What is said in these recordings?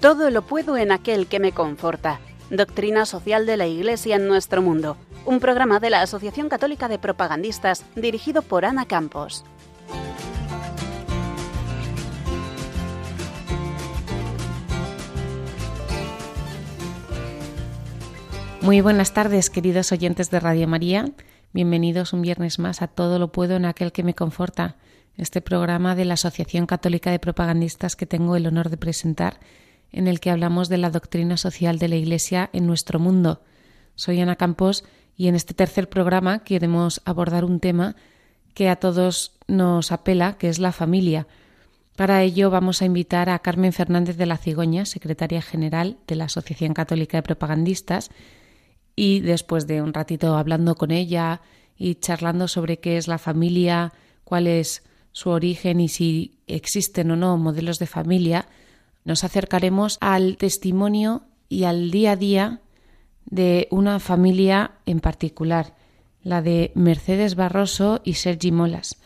Todo lo puedo en aquel que me conforta. Doctrina Social de la Iglesia en nuestro mundo. Un programa de la Asociación Católica de Propagandistas dirigido por Ana Campos. Muy buenas tardes, queridos oyentes de Radio María. Bienvenidos un viernes más a Todo lo puedo en aquel que me conforta, este programa de la Asociación Católica de Propagandistas que tengo el honor de presentar, en el que hablamos de la doctrina social de la Iglesia en nuestro mundo. Soy Ana Campos y en este tercer programa queremos abordar un tema que a todos nos apela, que es la familia. Para ello vamos a invitar a Carmen Fernández de la Cigoña, secretaria general de la Asociación Católica de Propagandistas, y después de un ratito hablando con ella y charlando sobre qué es la familia, cuál es su origen y si existen o no modelos de familia, nos acercaremos al testimonio y al día a día de una familia en particular, la de Mercedes Barroso y Sergi Molas.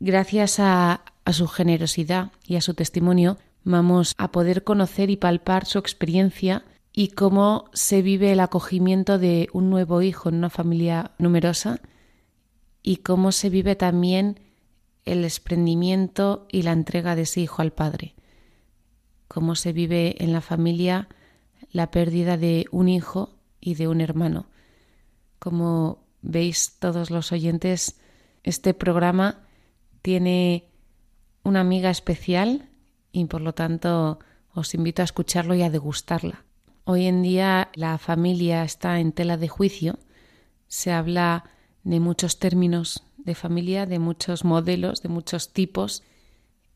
Gracias a, su generosidad y a su testimonio, vamos a poder conocer y palpar su experiencia y cómo se vive el acogimiento de un nuevo hijo en una familia numerosa y cómo se vive también el desprendimiento y la entrega de ese hijo al padre, cómo se vive en la familia la pérdida de un hijo y de un hermano. Como veis todos los oyentes, este programa tiene una amiga especial y por lo tanto os invito a escucharlo y a degustarla. Hoy en día la familia está en tela de juicio. Se habla de muchos términos de familia, de muchos modelos, de muchos tipos.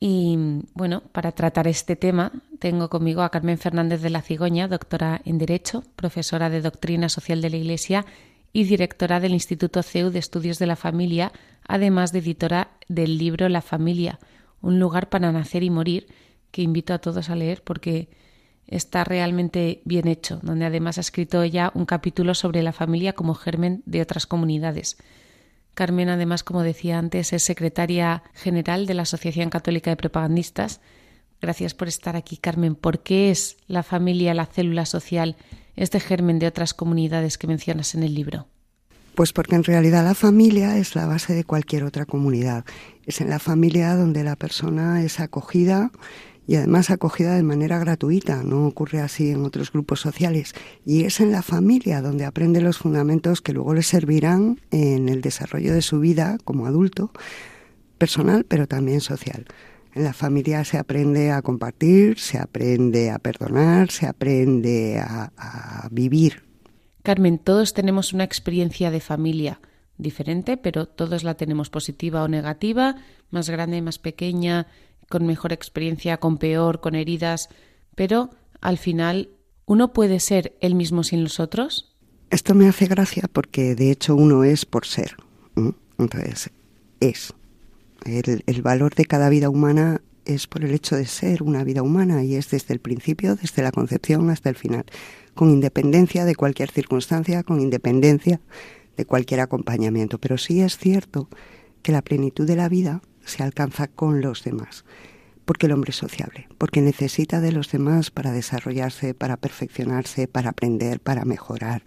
Y bueno, para tratar este tema tengo conmigo a Carmen Fernández de la Cigoña, doctora en Derecho, profesora de Doctrina Social de la Iglesia y directora del Instituto CEU de Estudios de la Familia, además de editora del libro La Familia, un lugar para nacer y morir, que invito a todos a leer porque está realmente bien hecho, donde además ha escrito ella un capítulo sobre la familia como germen de otras comunidades. Carmen, además, como decía antes, es secretaria general de la Asociación Católica de Propagandistas. Gracias por estar aquí, Carmen. ¿Por qué es la familia la célula social, este germen de otras comunidades que mencionas en el libro? Pues porque en realidad la familia es la base de cualquier otra comunidad. Es en la familia donde la persona es acogida, y además acogida de manera gratuita, no ocurre así en otros grupos sociales. Y es en la familia donde aprende los fundamentos que luego le servirán en el desarrollo de su vida como adulto, personal, pero también social. En la familia se aprende a compartir, se aprende a perdonar, se aprende a, a vivir. Carmen, todos tenemos una experiencia de familia diferente, pero todos la tenemos positiva o negativa, más grande, más pequeña, con mejor experiencia, con peor, con heridas, pero al final uno puede ser el mismo sin los otros. Esto me hace gracia porque de hecho uno es por ser. Entonces, es. El, valor de cada vida humana es por el hecho de ser una vida humana y es desde el principio, desde la concepción hasta el final, con independencia de cualquier circunstancia, con independencia de cualquier acompañamiento. Pero sí es cierto que la plenitud de la vida se alcanza con los demás. Porque el hombre es sociable, porque necesita de los demás para desarrollarse, para perfeccionarse, para aprender, para mejorar.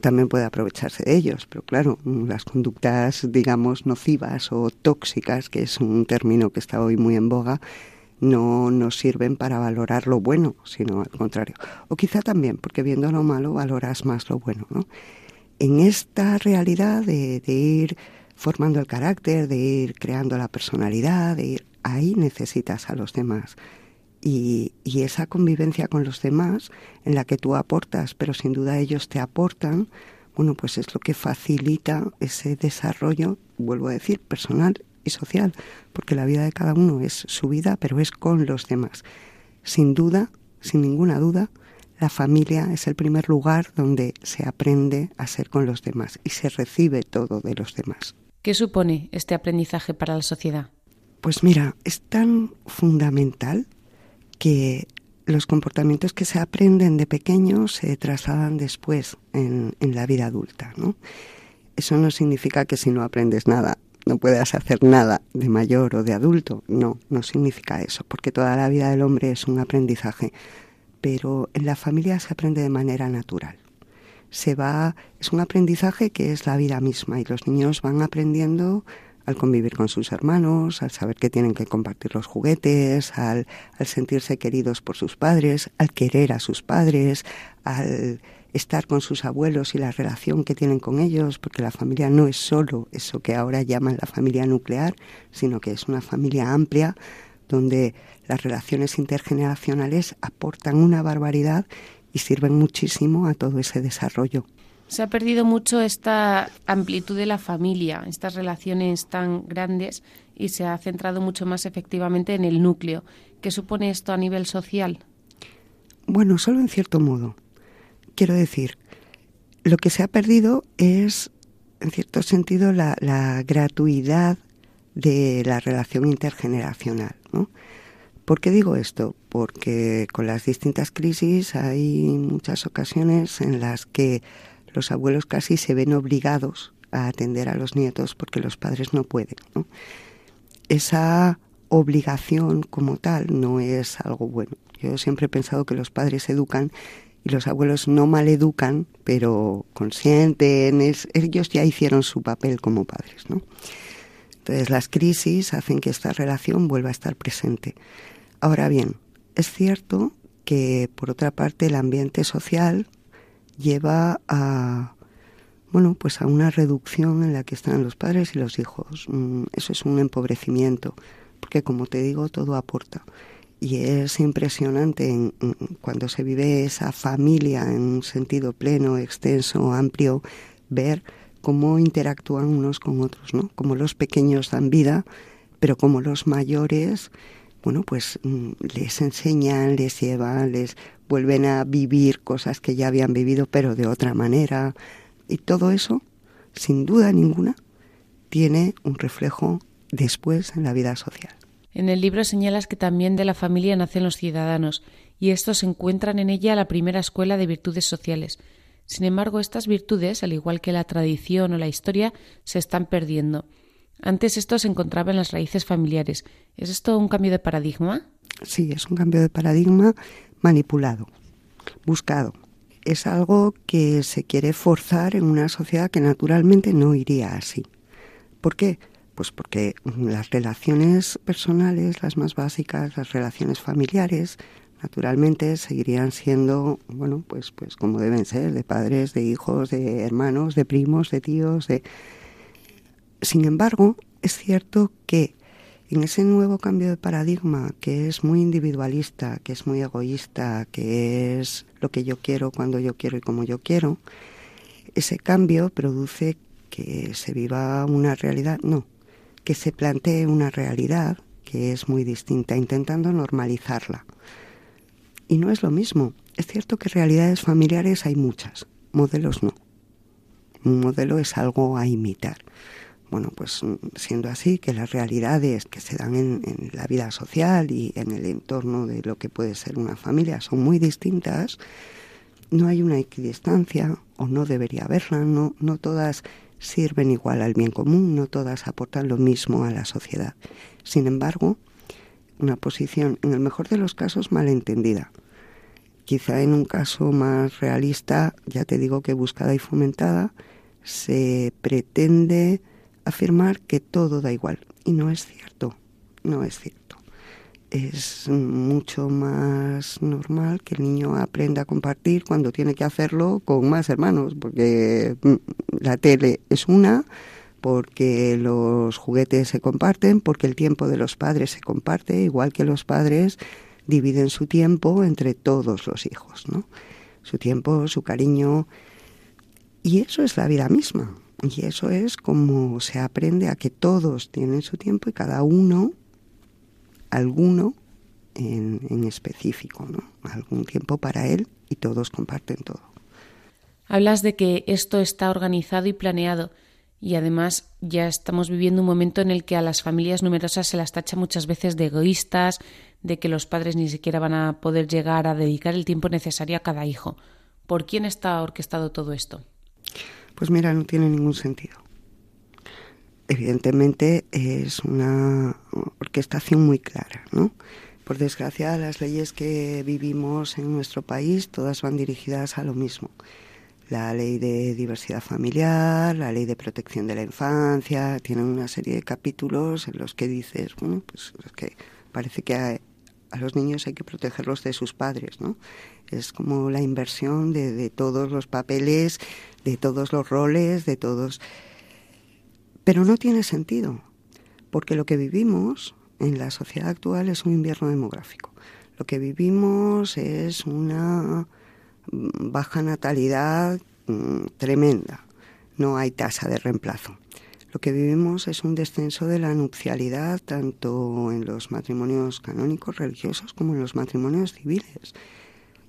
También puede aprovecharse de ellos, pero claro, las conductas, digamos, nocivas o tóxicas, que es un término que está hoy muy en boga, no nos sirven para valorar lo bueno, sino al contrario. O quizá también, porque viendo lo malo valoras más lo bueno, ¿no? En esta realidad de, de ir formando el carácter, de ir creando la personalidad, de ir ahí necesitas a los demás. Y, y, esa convivencia con los demás, en la que tú aportas, pero sin duda ellos te aportan, bueno, pues es lo que facilita ese desarrollo, vuelvo a decir, personal y social, porque la vida de cada uno es su vida, pero es con los demás. Sin duda, sin ninguna duda, la familia es el primer lugar donde se aprende a ser con los demás y se recibe todo de los demás. ¿Qué supone este aprendizaje para la sociedad? Pues mira, es tan fundamental que los comportamientos que se aprenden de pequeños se trasladan después en, la vida adulta, ¿no? Eso no significa que si no aprendes nada no puedas hacer nada de mayor o de adulto. No, no significa eso, porque toda la vida del hombre es un aprendizaje. Pero en la familia se aprende de manera natural. Se va, es un aprendizaje que es la vida misma y los niños van aprendiendo al convivir con sus hermanos, al saber que tienen que compartir los juguetes, al, al sentirse queridos por sus padres, al querer a sus padres, al estar con sus abuelos y la relación que tienen con ellos, porque la familia no es solo eso que ahora llaman la familia nuclear, sino que es una familia amplia donde las relaciones intergeneracionales aportan una barbaridad y sirven muchísimo a todo ese desarrollo. Se ha perdido mucho esta amplitud de la familia, estas relaciones tan grandes, y se ha centrado mucho más efectivamente en el núcleo. ¿Qué supone esto a nivel social? Bueno, solo en cierto modo. Quiero decir, lo que se ha perdido es, en cierto sentido, la, gratuidad de la relación intergeneracional. ¿no? ¿Por qué digo esto? Porque con las distintas crisis hay muchas ocasiones en las que los abuelos casi se ven obligados a atender a los nietos porque los padres no pueden. Esa obligación como tal no es algo bueno. Yo siempre he pensado que los padres educan y los abuelos no maleducan, pero consienten, ellos ya hicieron su papel como padres, ¿no? Entonces las crisis hacen que esta relación vuelva a estar presente. Ahora bien, es cierto que por otra parte el ambiente social lleva a bueno, pues a una reducción en la que están los padres y los hijos. Mm, eso es un empobrecimiento, porque como te digo, todo aporta y es impresionante cuando se vive esa familia en un sentido pleno, extenso, amplio, ver cómo interactúan unos con otros, ¿no? Como los pequeños dan vida, pero como los mayores, bueno, pues mm, les enseñan, les llevan, les vuelven a vivir cosas que ya habían vivido, pero de otra manera. Y todo eso, sin duda ninguna, tiene un reflejo después en la vida social. En el libro señalas que también de la familia nacen los ciudadanos, y estos encuentran en ella la primera escuela de virtudes sociales. Sin embargo, estas virtudes, al igual que la tradición o la historia, se están perdiendo. Antes esto se encontraba en las raíces familiares. ¿Es esto un cambio de paradigma? Sí, es un cambio de paradigma manipulado, buscado. Es algo que se quiere forzar en una sociedad que naturalmente no iría así. ¿Por qué? Pues porque las relaciones personales, las más básicas, las relaciones familiares, naturalmente seguirían siendo, bueno, pues, pues como deben ser, de padres, de hijos, de hermanos, de primos, de tíos, de... Sin embargo, es cierto que en ese nuevo cambio de paradigma, que es muy individualista, que es muy egoísta, que es lo que yo quiero cuando yo quiero y como yo quiero, ese cambio produce que se viva una realidad, no, que se plantee una realidad que es muy distinta, intentando normalizarla. Y no es lo mismo. Es cierto que realidades familiares hay muchas, modelos no. Un modelo es algo a imitar. Bueno, pues siendo así, que las realidades que se dan en, en, la vida social y en el entorno de lo que puede ser una familia son muy distintas, no hay una equidistancia, o no debería haberla, no, no todas sirven igual al bien común, no todas aportan lo mismo a la sociedad. Sin embargo, una posición, en el mejor de los casos, malentendida. Quizá en un caso más realista, ya te digo que buscada y fomentada, se pretende afirmar que todo da igual. Y no es cierto, no es cierto es mucho más normal que el niño aprenda a compartir cuando tiene que hacerlo con más hermanos, porque mm, la tele es una, porque los juguetes se comparten, porque el tiempo de los padres se comparte, igual que los padres dividen su tiempo entre todos los hijos, ¿no? Su tiempo, su cariño. Y eso es la vida misma. Y eso es como se aprende a que todos tienen su tiempo y cada uno alguno en, específico, ¿no? algún tiempo para él y todos comparten todo. Hablas de que esto está organizado y planeado y además ya estamos viviendo un momento en el que a las familias numerosas se las tacha muchas veces de egoístas, de que los padres ni siquiera van a poder llegar a dedicar el tiempo necesario a cada hijo. ¿Por quién está orquestado todo esto? Pues mira, no tiene ningún sentido. evidentemente es una orquestación muy clara, ¿no? Por desgracia, las leyes que vivimos en nuestro país todas van dirigidas a lo mismo. La ley de diversidad familiar, la ley de protección de la infancia, tienen una serie de capítulos en los que dices, bueno, pues es que parece que a, a los niños hay que protegerlos de sus padres, ¿no? Es como la inversión de, todos los papeles, de todos los roles, de todos... Pero no tiene sentido, porque lo que vivimos en la sociedad actual es un invierno demográfico. Lo que vivimos es una baja natalidad mm, tremenda. No hay tasa de reemplazo. Lo que vivimos es un descenso de la nupcialidad tanto en los matrimonios canónicos religiosos como en los matrimonios civiles.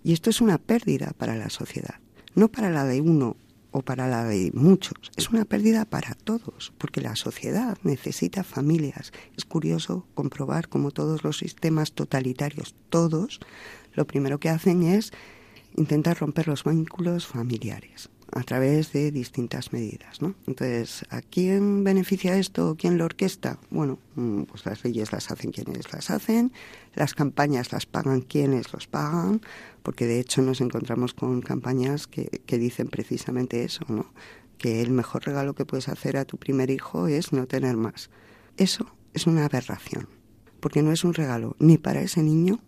Y esto es una pérdida para la sociedad, no para la de uno o para la de muchos. Es una pérdida para todos, porque la sociedad necesita familias. Es curioso comprobar cómo todos los sistemas totalitarios, todos, lo primero que hacen es intentar romper los vínculos familiares a través de distintas medidas, ¿no? Entonces, ¿a quién beneficia esto? ¿Quién lo orquesta? Bueno, mm, pues las leyes las hacen quienes las hacen, las campañas las pagan quienes los pagan, porque de hecho nos encontramos con campañas que, que dicen precisamente eso, ¿no? Que el mejor regalo que puedes hacer a tu primer hijo es no tener más. Eso es una aberración, porque no es un regalo ni para ese niño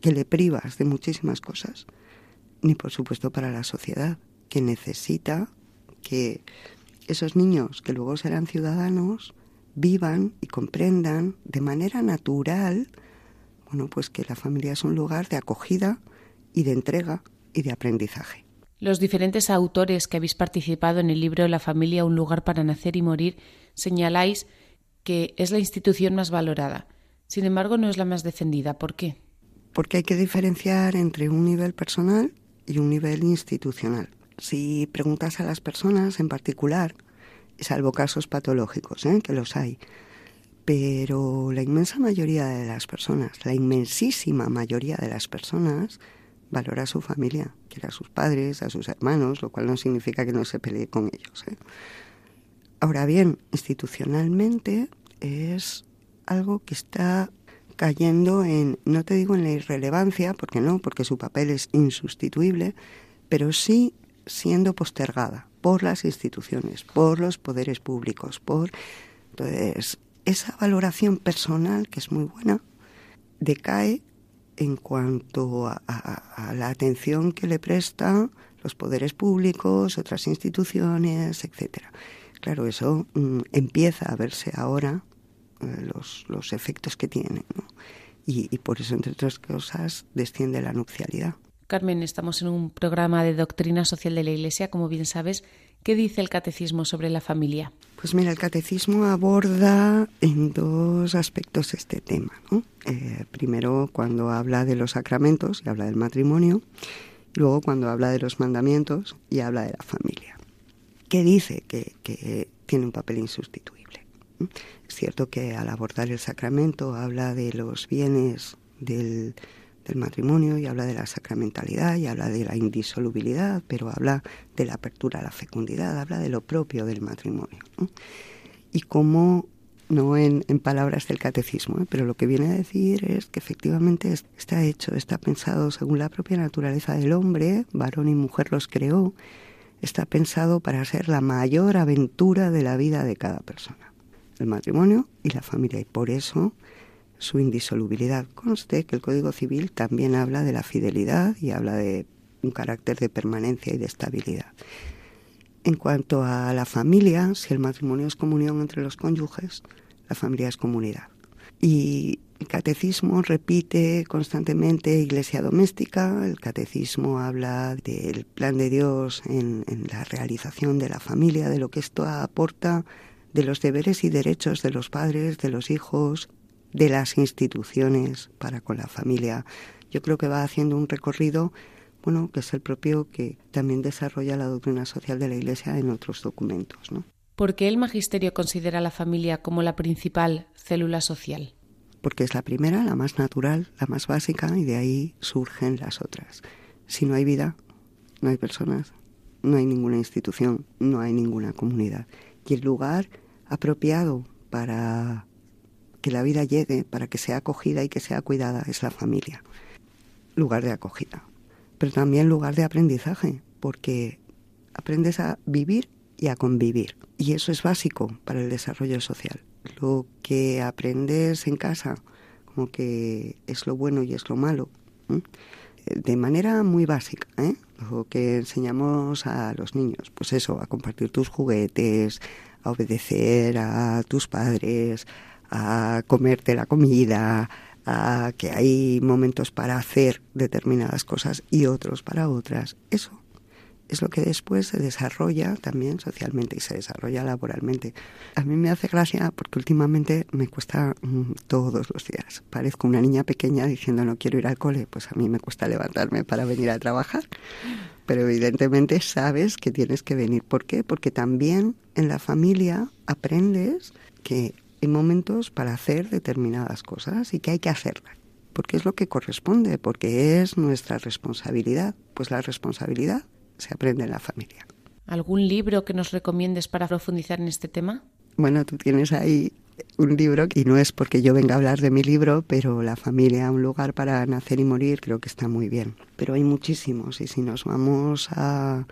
que le privas de muchísimas cosas, ni por supuesto para la sociedad que necesita que esos niños que luego serán ciudadanos vivan y comprendan de manera natural, bueno, pues que la familia es un lugar de acogida y de entrega y de aprendizaje. Los diferentes autores que habéis participado en el libro La familia, un lugar para nacer y morir, señaláis que es la institución más valorada. Sin embargo, no es la más defendida. ¿Por qué? Porque hay que diferenciar entre un nivel personal y un nivel institucional si preguntas a las personas en particular, salvo casos patológicos, ¿eh? que los hay, pero la inmensa mayoría de las personas, la inmensísima mayoría de las personas, valora a su familia, quiere a sus padres, a sus hermanos, lo cual no significa que no se pelee con ellos. ¿eh? Ahora bien, institucionalmente es algo que está cayendo en, no te digo en la irrelevancia, porque no, porque su papel es insustituible, pero sí siendo postergada por las instituciones, por los poderes públicos, por entonces esa valoración personal que es muy buena decae en cuanto a, la atención que le prestan los poderes públicos, otras instituciones, etcétera. Claro, eso mm, empieza a verse ahora eh, los, los, efectos que tiene, y, y por eso, entre otras cosas, desciende la nupcialidad. Carmen, estamos en un programa de doctrina social de la Iglesia, como bien sabes. ¿Qué dice el catecismo sobre la familia? Pues mira, el catecismo aborda en dos aspectos este tema. Eh, primero, cuando habla de los sacramentos y habla del matrimonio. Luego, cuando habla de los mandamientos y habla de la familia. ¿Qué dice? Que, que tiene un papel insustituible. Es cierto que al abordar el sacramento habla de los bienes del del matrimonio y habla de la sacramentalidad y habla de la indisolubilidad, pero habla de la apertura a la fecundidad, habla de lo propio del matrimonio. Y cómo, no en, palabras del catecismo, ¿eh? pero lo que viene a decir es que efectivamente está hecho, está pensado según la propia naturaleza del hombre, varón y mujer los creó, está pensado para ser la mayor aventura de la vida de cada persona, el matrimonio y la familia. Y por eso su indisolubilidad. Conste que el Código Civil también habla de la fidelidad y habla de un carácter de permanencia y de estabilidad. En cuanto a la familia, si el matrimonio es comunión entre los cónyuges, la familia es comunidad. Y el catecismo repite constantemente iglesia doméstica, el catecismo habla del plan de Dios en, en la realización de la familia, de lo que esto aporta, de los deberes y derechos de los padres, de los hijos, de las instituciones para con la familia. Yo creo que va haciendo un recorrido, bueno, que es el propio que también desarrolla la doctrina social de la Iglesia en otros documentos, ¿no? ¿Por qué el magisterio considera la familia como la principal célula social? Porque es la primera, la más natural, la más básica, y de ahí surgen las otras. Si no hay vida, no hay personas, no hay ninguna institución, no hay ninguna comunidad. Y el lugar apropiado para que la vida llegue, para que sea acogida y que sea cuidada, es la familia. Lugar de acogida, pero también lugar de aprendizaje, porque aprendes a vivir y a convivir. Y eso es básico para el desarrollo social. Lo que aprendes en casa, como que es lo bueno y es lo malo, de manera muy básica, ¿eh? lo que enseñamos a los niños, pues eso, a compartir tus juguetes, a obedecer a tus padres, a comerte la comida, a que hay momentos para hacer determinadas cosas y otros para otras. Eso es lo que después se desarrolla también socialmente y se desarrolla laboralmente. A mí me hace gracia porque últimamente me cuesta mm, todos los días. Parezco una niña pequeña diciendo no quiero ir al cole, pues a mí me cuesta levantarme para venir a trabajar. Pero evidentemente sabes que tienes que venir. ¿Por qué? Porque también en la familia aprendes que hay momentos para hacer determinadas cosas y que hay que hacerlas porque es lo que corresponde, porque es nuestra responsabilidad. Pues la responsabilidad se aprende en la familia. ¿Algún libro que nos recomiendes para profundizar en este tema? Bueno, tú tienes ahí un libro y no es porque yo venga a hablar de mi libro, pero La familia, un lugar para nacer y morir, creo que está muy bien. Pero hay muchísimos y si nos vamos a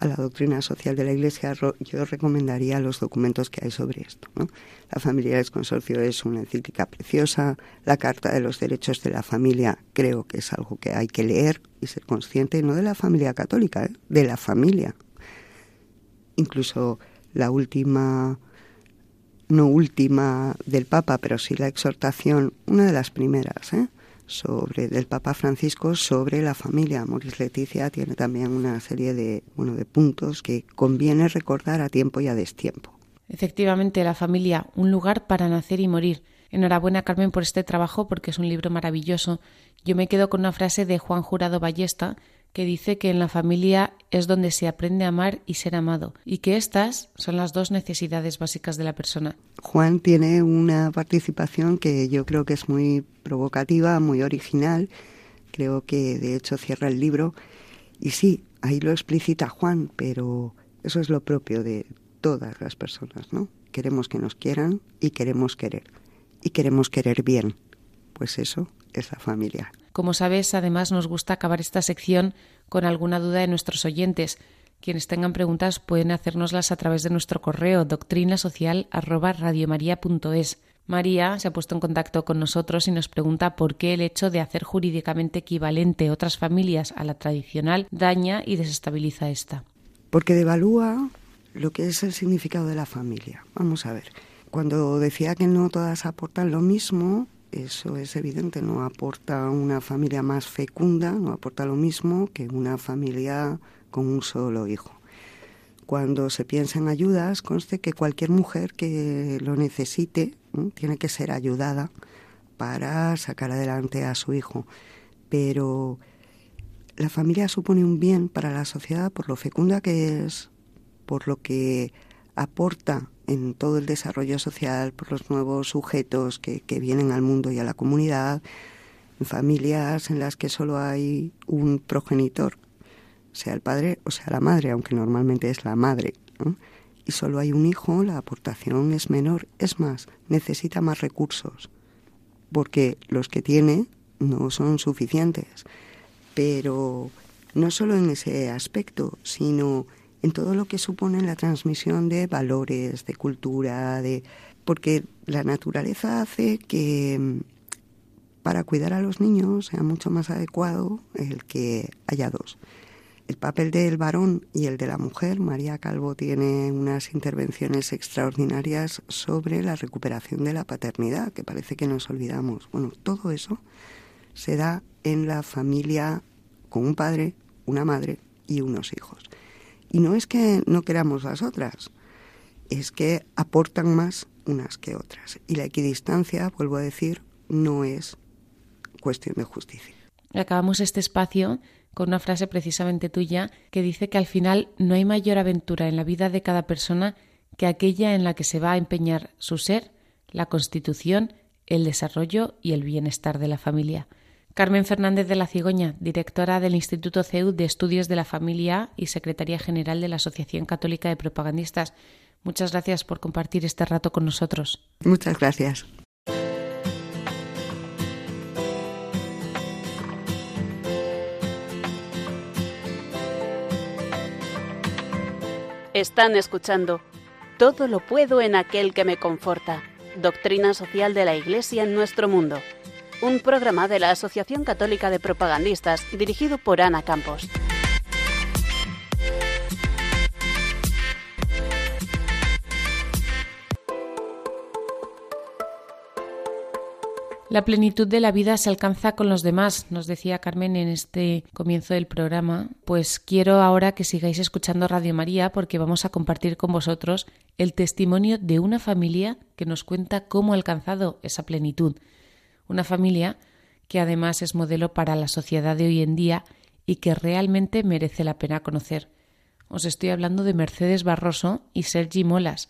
a la doctrina social de la Iglesia, yo recomendaría los documentos que hay sobre esto. La familia del consorcio es una encíclica preciosa, la Carta de los Derechos de la Familia creo que es algo que hay que leer y ser consciente, no de la familia católica, ¿eh? de la familia. Incluso la última, no última del Papa, pero sí la exhortación, una de las primeras, ¿eh? Sobre del Papa Francisco sobre la familia. Moris Leticia tiene también una serie de, bueno, de puntos que conviene recordar a tiempo y a destiempo. Efectivamente, la familia, un lugar para nacer y morir. Enhorabuena, Carmen, por este trabajo porque es un libro maravilloso. Yo me quedo con una frase de Juan Jurado Ballesta que dice que en la familia es donde se aprende a amar y ser amado, y que estas son las dos necesidades básicas de la persona. Juan tiene una participación que yo creo que es muy provocativa, muy original, creo que de hecho cierra el libro, y sí, ahí lo explicita Juan, pero eso es lo propio de todas las personas, ¿no? Queremos que nos quieran y queremos querer, y queremos querer bien, pues eso es la familia. Como sabes, además nos gusta acabar esta sección con alguna duda de nuestros oyentes. Quienes tengan preguntas pueden hacérnoslas a través de nuestro correo doctrinasocial@radiomaria.es. María se ha puesto en contacto con nosotros y nos pregunta por qué el hecho de hacer jurídicamente equivalente otras familias a la tradicional daña y desestabiliza esta. Porque devalúa lo que es el significado de la familia. Vamos a ver. Cuando decía que no todas aportan lo mismo, eso es evidente, no aporta una familia más fecunda, no aporta lo mismo que una familia con un solo hijo. Cuando se piensa en ayudas, conste que cualquier mujer que lo necesite tiene que ser ayudada para sacar adelante a su hijo. Pero la familia supone un bien para la sociedad por lo fecunda que es, por lo que aporta en todo el desarrollo social por los nuevos sujetos que, vienen al mundo y a la comunidad, en familias en las que solo hay un progenitor, sea el padre o sea la madre, aunque normalmente es la madre, y solo hay un hijo, la aportación es menor, es más, necesita más recursos, porque los que tiene no son suficientes. Pero no solo en ese aspecto, sino en todo lo que supone la transmisión de valores, de cultura, de porque la naturaleza hace que mm, para cuidar a los niños sea mucho más adecuado el que haya dos. El papel del varón y el de la mujer, María Calvo tiene unas intervenciones extraordinarias sobre la recuperación de la paternidad, que parece que nos olvidamos. Bueno, todo eso se da en la familia con un padre, una madre y unos hijos. Y no es que no queramos las otras, es que aportan más unas que otras. Y la equidistancia, vuelvo a decir, no es cuestión de justicia. Acabamos este espacio con una frase precisamente tuya que dice que al final no hay mayor aventura en la vida de cada persona que aquella en la que se va a empeñar su ser, la constitución, el desarrollo y el bienestar de la familia. Carmen Fernández de la Cigoña, directora del Instituto CEU de Estudios de la Familia y secretaria general de la Asociación Católica de Propagandistas. Muchas gracias por compartir este rato con nosotros. Muchas gracias. Están escuchando Todo lo puedo en aquel que me conforta, Doctrina Social de la Iglesia en nuestro mundo, un programa de la Asociación Católica de Propagandistas dirigido por Ana Campos. La plenitud de la vida se alcanza con los demás, nos decía Carmen en este comienzo del programa. Pues quiero ahora que sigáis escuchando Radio María porque vamos a compartir con vosotros el testimonio de una familia que nos cuenta cómo ha alcanzado esa plenitud. Una familia que además es modelo para la sociedad de hoy en día y que realmente merece la pena conocer. Os estoy hablando de Mercedes Barroso y Sergi Molas,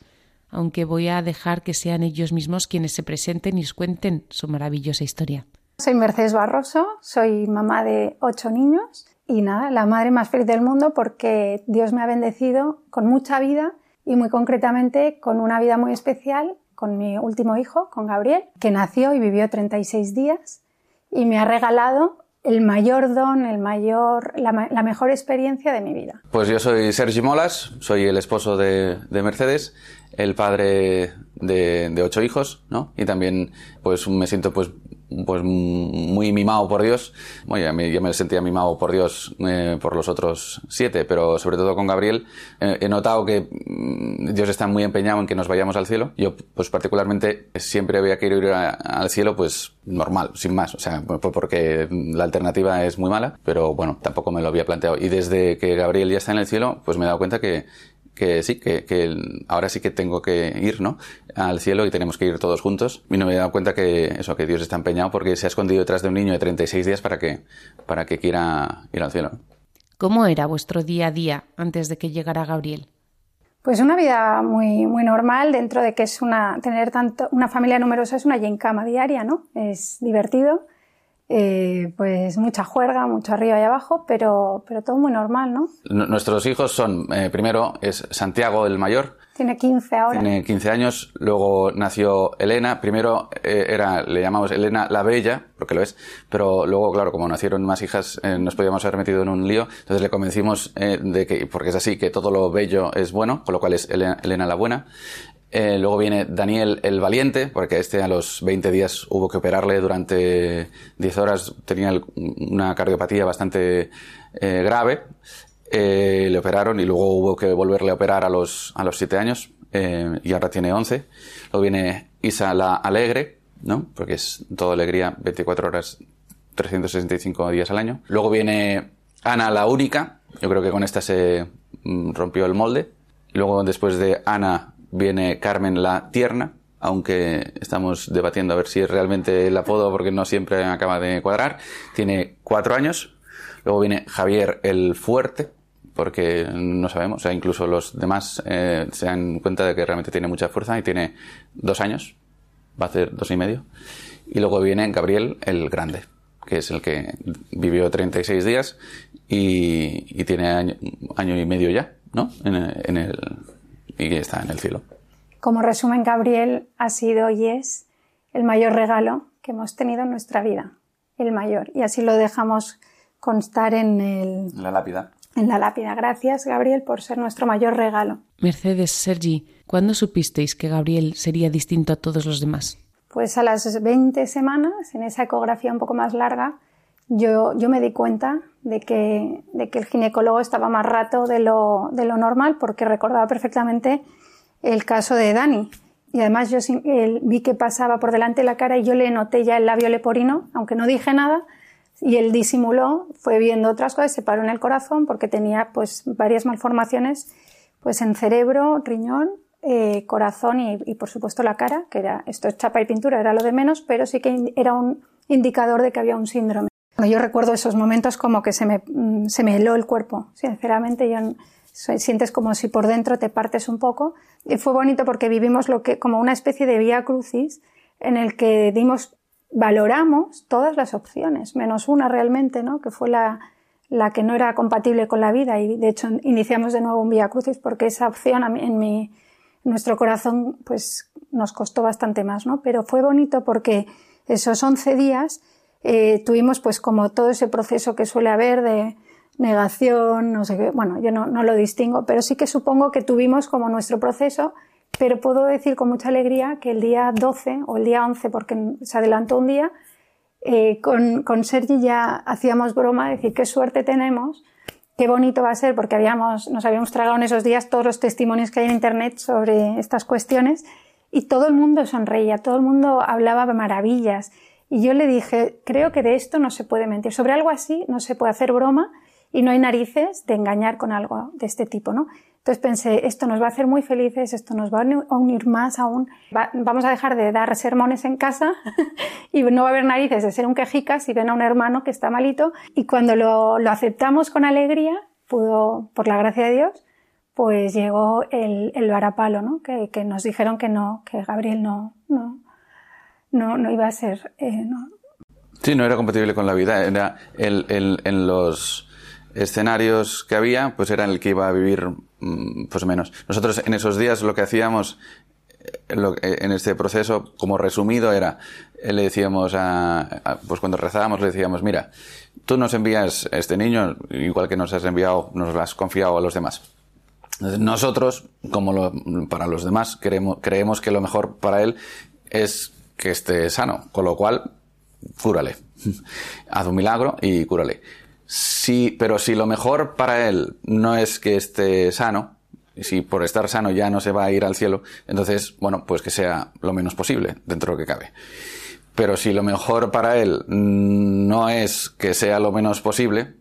aunque voy a dejar que sean ellos mismos quienes se presenten y os cuenten su maravillosa historia. Soy Mercedes Barroso, soy mamá de ocho niños y nada, la madre más feliz del mundo porque Dios me ha bendecido con mucha vida y muy concretamente con una vida muy especial con mi último hijo, con Gabriel, que nació y vivió 36 días y me ha regalado el mayor don, el mayor, la, mejor experiencia de mi vida. Pues yo soy Sergi Molas, soy el esposo de, de Mercedes el padre de, ocho hijos, ¿no? Y también, pues, me siento, pues, pues muy mimado por Dios. Bueno, ya me, sentía mimado por Dios eh, por los otros siete, pero sobre todo con Gabriel eh, he notado que mm, Dios está muy empeñado en que nos vayamos al cielo. Yo, pues particularmente, siempre había querido ir al cielo, pues normal, sin más. O sea, porque la alternativa es muy mala, pero bueno, tampoco me lo había planteado. Y desde que Gabriel ya está en el cielo, pues me he dado cuenta que, que sí, que, que, ahora sí que tengo que ir, ¿no? Al cielo y tenemos que ir todos juntos. Y no me he dado cuenta que eso, que Dios está empeñado porque se ha escondido detrás de un niño de 36 días para que, para que quiera ir al cielo. ¿Cómo era vuestro día a día antes de que llegara Gabriel? Pues una vida muy, muy normal dentro de que es una, tener tanto, una familia numerosa es una yencama diaria, ¿no? Es divertido eh, pues mucha juerga, mucho arriba y abajo, pero, pero todo muy normal, ¿no? Nuestros hijos son, eh, primero es Santiago el mayor. Tiene 15 ahora. Tiene 15 años, luego nació Elena, primero eh, era, le llamamos Elena la Bella, porque lo es, pero luego, claro, como nacieron más hijas, nos podíamos haber metido en un lío, entonces le convencimos de que, porque es así, que todo lo bello es bueno, con lo cual es Elena la Buena. Eh, luego viene Daniel el Valiente, porque este a los 20 días hubo que operarle durante 10 horas, tenía una cardiopatía bastante eh, grave. Eh, le operaron y luego hubo que volverle a operar a los, a los 7 años y ahora tiene 11. Luego viene Isa la Alegre, ¿no? porque es toda alegría 24 horas, 365 días al año. Luego viene Ana la Única, yo creo que con esta se mm, rompió el molde. Luego después de Ana viene Carmen la Tierna, aunque estamos debatiendo a ver si es realmente el apodo porque no siempre acaba de cuadrar. Tiene cuatro años. Luego viene Javier el Fuerte, porque no sabemos, o sea, incluso los demás eh, se dan cuenta de que realmente tiene mucha fuerza y tiene dos años, va a hacer dos y medio. Y luego viene Gabriel el Grande, que es el que vivió 36 días y, tiene año, y medio ya, ¿no? En el, y está en el cielo. Como resumen, Gabriel ha sido y es el mayor regalo que hemos tenido en nuestra vida, el mayor. Y así lo dejamos constar en el... la lápida. En la lápida. Gracias, Gabriel, por ser nuestro mayor regalo. Mercedes, Sergi, ¿cuándo supisteis que Gabriel sería distinto a todos los demás? Pues a las 20 semanas, en esa ecografía un poco más larga, yo, yo me di cuenta de que, de que el ginecólogo estaba más rato de lo, de lo normal porque recordaba perfectamente el caso de Dani. Y además yo vi que pasaba por delante de la cara y yo le noté ya el labio leporino, aunque no dije nada, y él disimuló, fue viendo otras cosas, se paró en el corazón porque tenía pues varias malformaciones pues en cerebro, riñón, eh, corazón y, y, por supuesto la cara, que era, esto es chapa y pintura, era lo de menos, pero sí que era un indicador de que había un síndrome. Yo recuerdo esos momentos como que se me, mm, se me heló el cuerpo, sinceramente, yo sientes como si por dentro te partes un poco. Y fue bonito porque vivimos lo que, como una especie de vía crucis en el que dimos, valoramos todas las opciones, menos una realmente, ¿no? Que fue la, la que no era compatible con la vida y de hecho iniciamos de nuevo un vía crucis porque esa opción en mi, nuestro corazón pues nos costó bastante más, ¿no? Pero fue bonito porque esos 11 días eh, tuvimos pues como todo ese proceso que suele haber de negación, no sé qué, bueno, yo no, no lo distingo, pero sí que supongo que tuvimos como nuestro proceso, pero puedo decir con mucha alegría que el día 12 o el día 11, porque se adelantó un día, eh, con, con Sergi ya hacíamos broma, de decir qué suerte tenemos, qué bonito va a ser, porque habíamos, nos habíamos tragado en esos días todos los testimonios que hay en Internet sobre estas cuestiones y todo el mundo sonreía, todo el mundo hablaba maravillas. Y yo le dije, creo que de esto no se puede mentir. Sobre algo así no se puede hacer broma y no hay narices de engañar con algo de este tipo, ¿no? Entonces pensé, esto nos va a hacer muy felices, esto nos va a unir más aún, vamos a dejar de dar sermones en casa y no va a haber narices de ser un quejica si ven a un hermano que está malito y cuando lo, aceptamos con alegría, pudo, por la gracia de Dios, pues llegó el, el varapalo, ¿no? Que, que, nos dijeron que no, que Gabriel no, no, no, no iba a ser, eh, no. Sí, no era compatible con la vida, era el, el, en los escenarios que había, pues era el que iba a vivir mm, pues menos. Nosotros en esos días lo que hacíamos eh, eh, en este proceso, como resumido, era, le decíamos a, pues cuando rezábamos le decíamos, mira, tú nos envías este niño, igual que nos has enviado, nos lo has confiado a los demás. Nosotros, como lo, para los demás, creemos, creemos que lo mejor para él es que esté sano, con lo cual, cúrale. Haz un milagro y cúrale. Sí, pero si lo mejor para él no es que esté sano, si por estar sano ya no se va a ir al cielo, entonces, bueno, pues que sea lo menos posible dentro de lo que cabe. Pero si lo mejor para él no es que sea lo menos posible,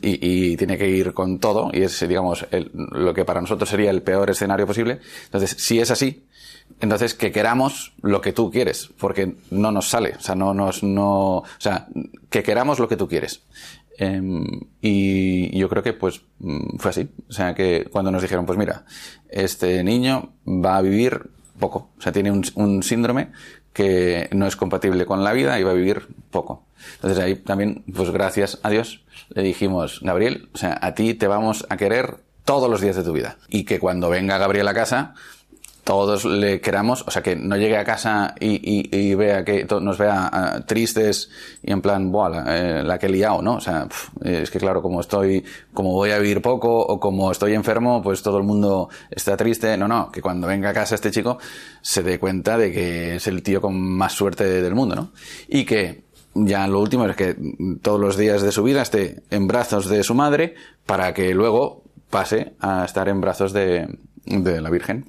y, tiene que ir con todo, y es, digamos, lo que para nosotros sería el peor escenario posible, entonces, si es así, entonces que queramos lo que tú quieres, porque no nos sale, o sea, no nos, no, o sea, que queramos lo que tú quieres. Em, y yo creo que pues mm, fue así. O sea, que cuando nos dijeron, pues mira, este niño va a vivir poco. O sea, tiene un, un síndrome que no es compatible con la vida y va a vivir poco. Entonces ahí también, pues gracias a Dios, le dijimos, Gabriel, o sea, a ti te vamos a querer todos los días de tu vida. Y que cuando venga Gabriel a casa, todos le queramos, o sea, que no llegue a casa y, vea que nos vea ah, tristes y en plan, Buah, la, eh, la, que he liado, ¿no? O sea, es que claro, como estoy, como voy a vivir poco o como estoy enfermo, pues todo el mundo está triste. No, no, que cuando venga a casa este chico se dé cuenta de que es el tío con más suerte del mundo, ¿no? Y que ya lo último es que todos los días de su vida esté en brazos de su madre para que luego pase a estar en brazos de, de la Virgen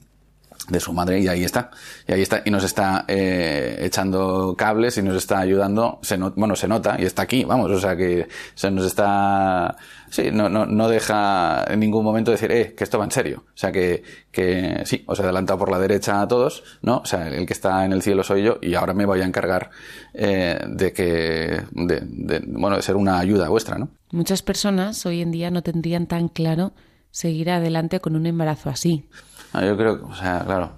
de su madre y ahí está y ahí está y nos está eh, echando cables y nos está ayudando se bueno se nota y está aquí vamos o sea que se nos está sí no, no, no deja en ningún momento decir eh que esto va en serio o sea que que sí os he adelantado por la derecha a todos no o sea el que está en el cielo soy yo y ahora me voy a encargar eh, de que de, de bueno de ser una ayuda vuestra no muchas personas hoy en día no tendrían tan claro seguir adelante con un embarazo así yo creo, o sea, claro,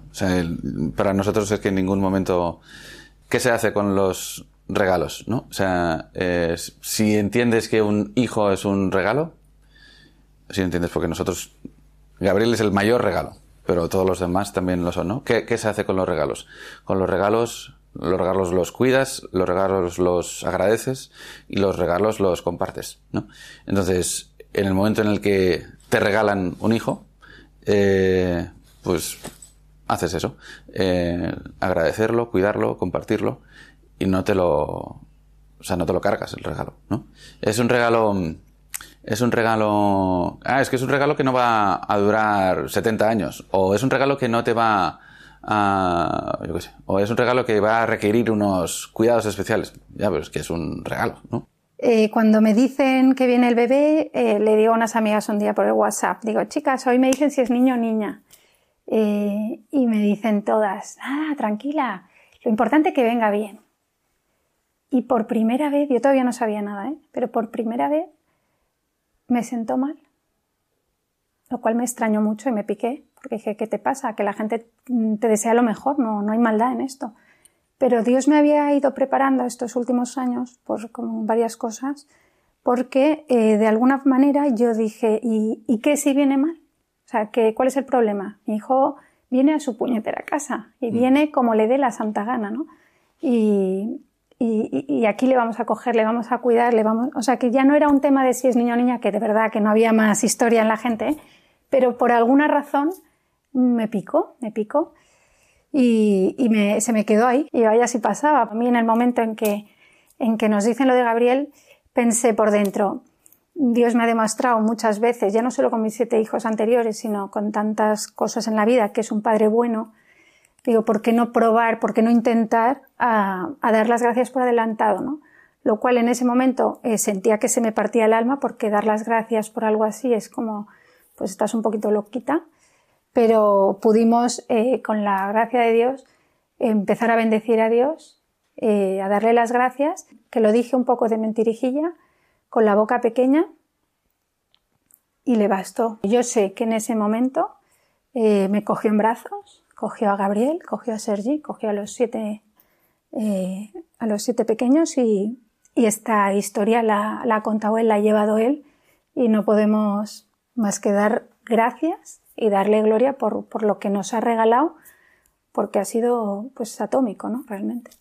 para nosotros es que en ningún momento, ¿qué se hace con los regalos, no? O sea, si entiendes que un hijo es un regalo, si entiendes, porque nosotros, Gabriel es el mayor regalo, pero todos los demás también lo son, ¿no? ¿Qué, qué se hace con los regalos? Con los regalos, los regalos los cuidas, los regalos los agradeces y los regalos los compartes, ¿no? Entonces, en el momento en el que te regalan un hijo, eh, pues haces eso. Eh, agradecerlo, cuidarlo, compartirlo y no te lo, o sea, no te lo cargas el regalo, ¿no? Es un regalo, es un regalo, ah, es que es un regalo que no va a durar 70 años, o es un regalo que no te va a, yo qué sé, o es un regalo que va a requerir unos cuidados especiales. Ya, pero es que es un regalo, ¿no? Eh, cuando me dicen que viene el bebé, eh, le digo a unas amigas un día por el WhatsApp, digo, chicas, hoy me dicen si es niño o niña. Eh, y me dicen todas, ah, tranquila, lo importante es que venga bien. Y por primera vez, yo todavía no sabía nada, ¿eh? pero por primera vez me sentó mal, lo cual me extrañó mucho y me piqué, porque dije, ¿qué te pasa? Que la gente te desea lo mejor, no, no hay maldad en esto. Pero Dios me había ido preparando estos últimos años por como varias cosas, porque eh, de alguna manera yo dije, ¿y, ¿y qué si viene mal? O sea, ¿cuál es el problema? Mi hijo viene a su puñetera casa y mm. viene como le dé la santa gana, ¿no? Y, y, aquí le vamos a coger, le vamos a cuidar, le vamos, o sea que ya no era un tema de si es niño o niña, que de verdad que no había más historia en la gente, pero por alguna razón me picó, me picó y, me, se me quedó ahí y vaya si pasaba. A mí en el momento en que, en que nos dicen lo de Gabriel, pensé por dentro, Dios me ha demostrado muchas veces, ya no solo con mis siete hijos anteriores, sino con tantas cosas en la vida, que es un padre bueno. Digo, ¿por qué no probar, por qué no intentar a, dar las gracias por adelantado? ¿no? Lo cual en ese momento eh, sentía que se me partía el alma porque dar las gracias por algo así es como, pues estás un poquito loquita. Pero pudimos, eh, con la gracia de Dios, empezar a bendecir a Dios, eh, a darle las gracias, que lo dije un poco de mentirijilla, con la boca pequeña y le bastó. Yo sé que en ese momento eh, me cogió en brazos, cogió a Gabriel, cogió a Sergi, cogió a los siete, a los siete pequeños y, esta historia la, la, ha contado él, la ha llevado él y no podemos más que dar gracias y darle gloria por, por lo que nos ha regalado porque ha sido pues atómico, ¿no? Realmente.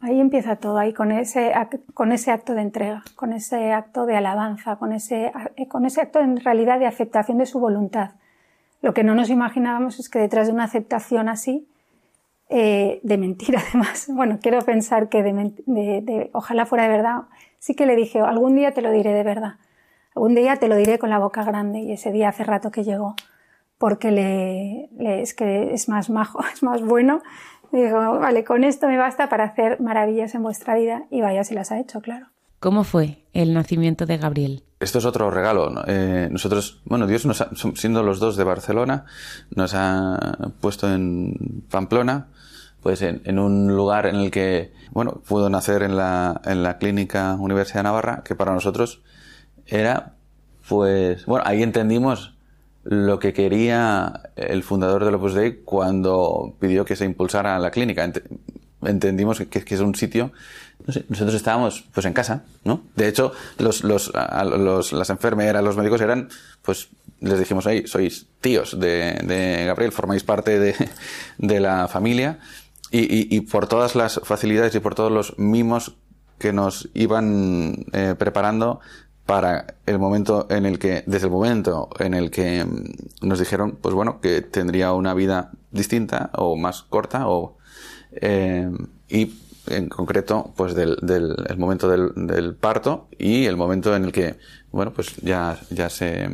Ahí empieza todo, ahí con ese, con ese acto de entrega, con ese acto de alabanza, con ese, eh, con ese acto en realidad de aceptación de su voluntad. Lo que no nos imaginábamos es que detrás de una aceptación así, eh, de mentira además, bueno, quiero pensar que de, ojalá fuera de verdad, sí que le dije, algún día te lo diré de verdad, algún día te lo diré con la boca grande y ese día hace rato que llegó, porque le, le, es que es más majo, es más bueno Digo, vale, con esto me basta para hacer maravillas en vuestra vida y vaya si las ha hecho, claro. ¿Cómo fue el nacimiento de Gabriel? Esto es otro regalo. Eh, nosotros, bueno, Dios nos ha, siendo los dos de Barcelona, nos ha puesto en Pamplona, pues en, un lugar en el que, bueno, pudo nacer en la, en la clínica Universidad de Navarra, que para nosotros era, pues, bueno, ahí entendimos lo que quería el fundador del Opus Dei cuando pidió que se impulsara la clínica. Entendimos que, es un sitio, nosotros estábamos pues en casa, ¿no? De hecho, los, los, los, las enfermeras, los médicos eran, pues les dijimos ahí, sois tíos de, de Gabriel, formáis parte de, de la familia y, y, por todas las facilidades y por todos los mimos que nos iban eh, preparando para el momento en el que, desde el momento en el que mm, nos dijeron, pues bueno, que tendría una vida distinta o más corta o, eh, y en concreto, pues del, del el momento del, del, parto y el momento en el que, bueno, pues ya, ya se,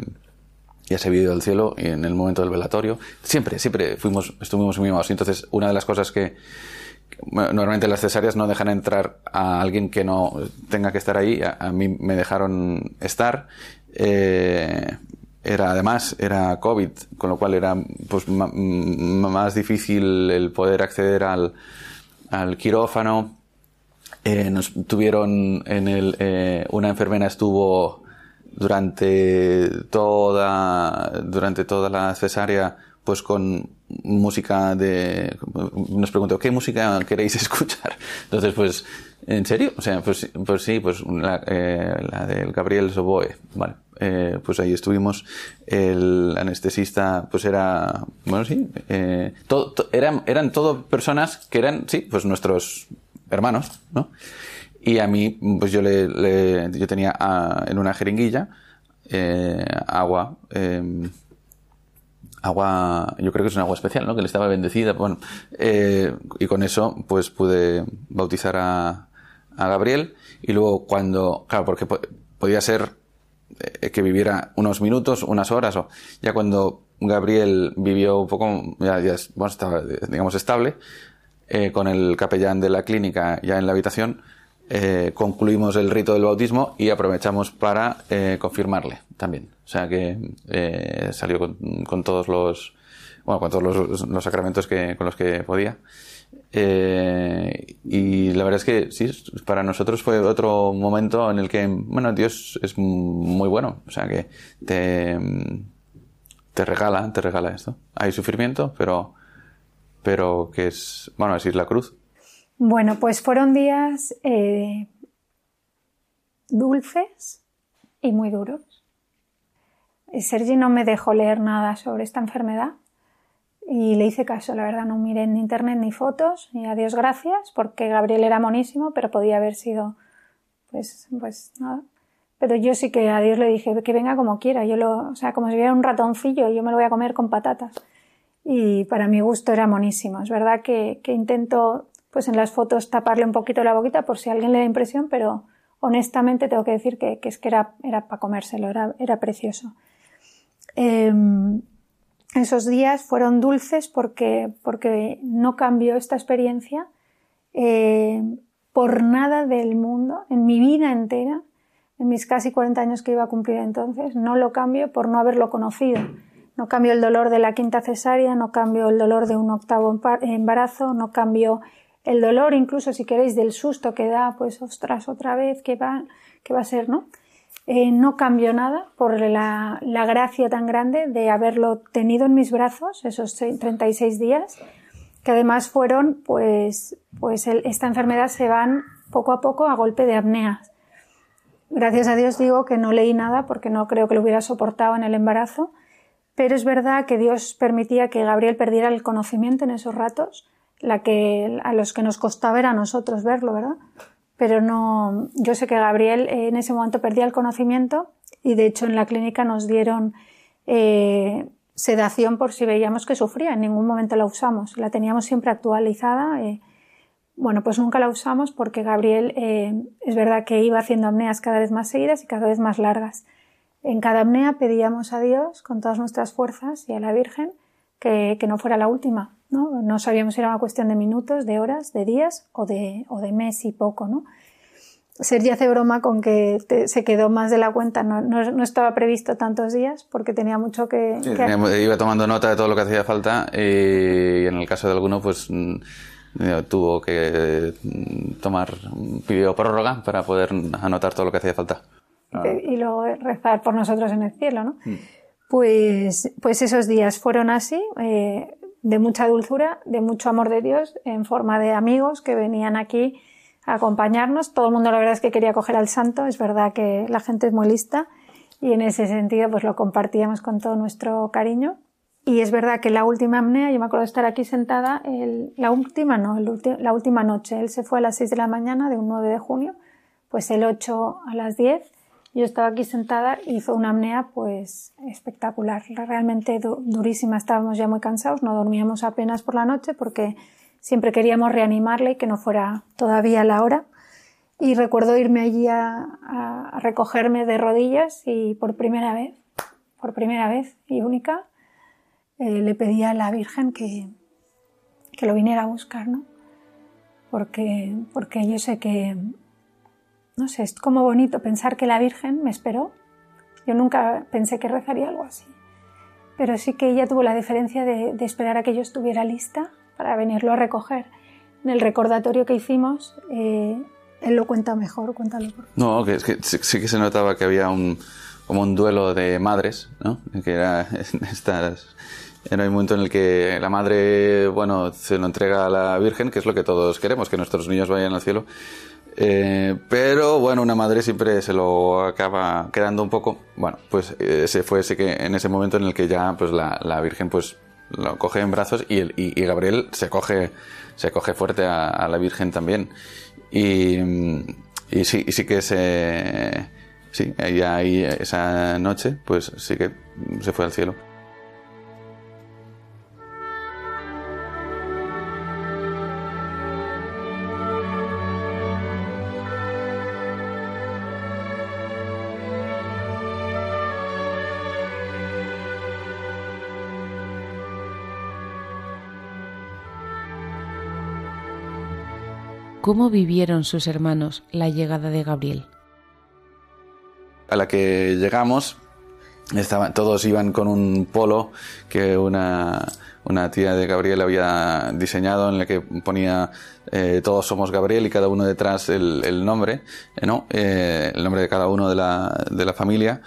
ya se vio el cielo y en el momento del velatorio. Siempre, siempre fuimos, estuvimos muy mimados. Y entonces, una de las cosas que, normalmente las cesáreas no dejan entrar a alguien que no tenga que estar ahí. A, mí me dejaron estar. Eh, era además era COVID, con lo cual era pues más difícil el poder acceder al, al quirófano. Eh, nos tuvieron en el eh, una enfermera estuvo durante toda durante toda la cesárea pues con música de... Nos preguntó, ¿qué música queréis escuchar? Entonces, pues, ¿en serio? O sea, pues, pues sí, pues la, eh, la del Gabriel Soboe, vale. Eh, pues ahí estuvimos. El anestesista, pues era, bueno, sí, eh, eran, eran todo personas que eran, sí, pues nuestros hermanos, ¿no? Y a mí, pues yo le, yo tenía a, en una jeringuilla, eh, agua, eh, agua, yo creo que es un agua especial, ¿no? Que le estaba bendecida, bueno, eh, y con eso, pues pude bautizar a, Gabriel, y luego cuando, claro, porque podía ser eh, que viviera unos minutos, unas horas, o ya cuando Gabriel vivió un poco, ya, bueno, estaba, digamos, estable, eh, con el capellán de la clínica ya en la habitación, eh, concluimos el rito del bautismo y aprovechamos para confirmarle también. O sea que eh, salió con, todos los, bueno, con todos los, sacramentos que, con los que podía. y la verdad es que sí, para nosotros fue otro momento en el que, bueno, Dios es muy bueno. O sea que te, te regala, te regala esto. Hay sufrimiento, pero, pero que es, bueno, es ir la cruz. Bueno, pues fueron días eh, dulces y muy duros. Sergi no me dejó leer nada sobre esta enfermedad Y le hice caso, la verdad, no miré en internet ni fotos, a Dios gracias, porque Gabriel era monísimo, pero podía haber sido, pues, pues nada. Pero yo sí que a Dios le dije que venga como quiera, yo lo, o sea, como si hubiera un ratoncillo, yo me lo voy a comer con patatas. Y para mi gusto era monísimo. Es verdad que, que intento, pues en las fotos taparle un poquito la boquita por si a alguien le da impresión, pero honestamente tengo que decir que, que es que era, era para comérselo, era, era precioso. Eh, esos días fueron dulces porque, porque no cambió esta experiencia eh, por nada del mundo, en mi vida entera, en mis casi 40 años que iba a cumplir entonces, no lo cambio por no haberlo conocido. No cambio el dolor de la quinta cesárea, no cambio el dolor de un octavo embarazo, no cambio el dolor incluso si queréis del susto que da, pues ostras, otra vez, ¿qué va, qué va a ser, no? Eh, no cambió nada por la, la, gracia tan grande de haberlo tenido en mis brazos esos 36 días, que además fueron, pues, pues esta enfermedad se van poco a poco a golpe de apneas. Gracias a Dios digo que no leí nada porque no creo que lo hubiera soportado en el embarazo, pero es verdad que Dios permitía que Gabriel perdiera el conocimiento en esos ratos, la que a los que nos costaba era a nosotros verlo, ¿verdad? Pero no, yo sé que Gabriel en ese momento perdía el conocimiento y de hecho en la clínica nos dieron eh, sedación por si veíamos que sufría, en ningún momento la usamos, la teníamos siempre actualizada. Eh, bueno, pues nunca la usamos porque Gabriel eh, es verdad que iba haciendo apneas cada vez más seguidas y cada vez más largas. En cada apnea pedíamos a Dios con todas nuestras fuerzas y a la Virgen que, que no fuera la última, ¿no? No sabíamos si era una cuestión de minutos, de horas, de días o de, o de mes y poco, ¿no? Sergio hace broma con que se quedó más de la cuenta, no, no, estaba previsto tantos días porque tenía mucho que, sí, Iba tomando nota de todo lo que hacía falta y en el caso de alguno pues mm, eh, tuvo que mm, tomar, pidió prórroga para poder anotar todo lo que hacía falta. Y luego rezar por nosotros en el cielo, ¿no? Mm. Pues, pues esos días fueron así. Eh, de mucha dulzura, de mucho amor de Dios, en forma de amigos que venían aquí a acompañarnos. Todo el mundo la verdad es que quería coger al santo, es verdad que la gente es muy lista y en ese sentido pues lo compartíamos con todo nuestro cariño. Y es verdad que la última apnea, yo me acuerdo de estar aquí sentada, la última no, el la última noche, él se fue a las 6 de la mañana de un 9 de junio, pues el 8 a las 10 yo estaba aquí sentada y fue una apnea pues espectacular, realmente durísima. Estábamos ya muy cansados, no dormíamos apenas por la noche porque siempre queríamos reanimarle y que no fuera todavía la hora. Y recuerdo irme allí a, recogerme de rodillas y por primera vez, por primera vez y única, eh, le pedí a la Virgen que, que lo viniera a buscar, ¿no? Porque, porque yo sé que no sé, es como bonito pensar que la Virgen me esperó. Yo nunca pensé que rezaría algo así. Pero sí que ella tuvo la diferencia de, esperar a que yo estuviera lista para venirlo a recoger. En el recordatorio que hicimos, eh, él lo cuenta mejor, cuéntalo. No, que, que sí, que se notaba que había un, como un duelo de madres, ¿no? Que era estas era el momento en el que la madre, bueno, se lo entrega a la Virgen, que es lo que todos queremos, que nuestros niños vayan al cielo, eh, pero bueno, una madre siempre se lo acaba quedando un poco. Bueno, pues fue ese que en ese momento en el que ya pues la, la Virgen pues lo coge en brazos y, y, Gabriel se coge se coge fuerte a, la Virgen también y, y sí y sí que se sí ahí esa noche pues sí que se fue al cielo. ¿Cómo vivieron sus hermanos la llegada de Gabriel? A la que llegamos, todos iban con un polo que una, tía de Gabriel había diseñado en el que ponía eh, todos somos Gabriel y cada uno detrás el, nombre, eh. Eh, el nombre de cada uno de la, de la familia.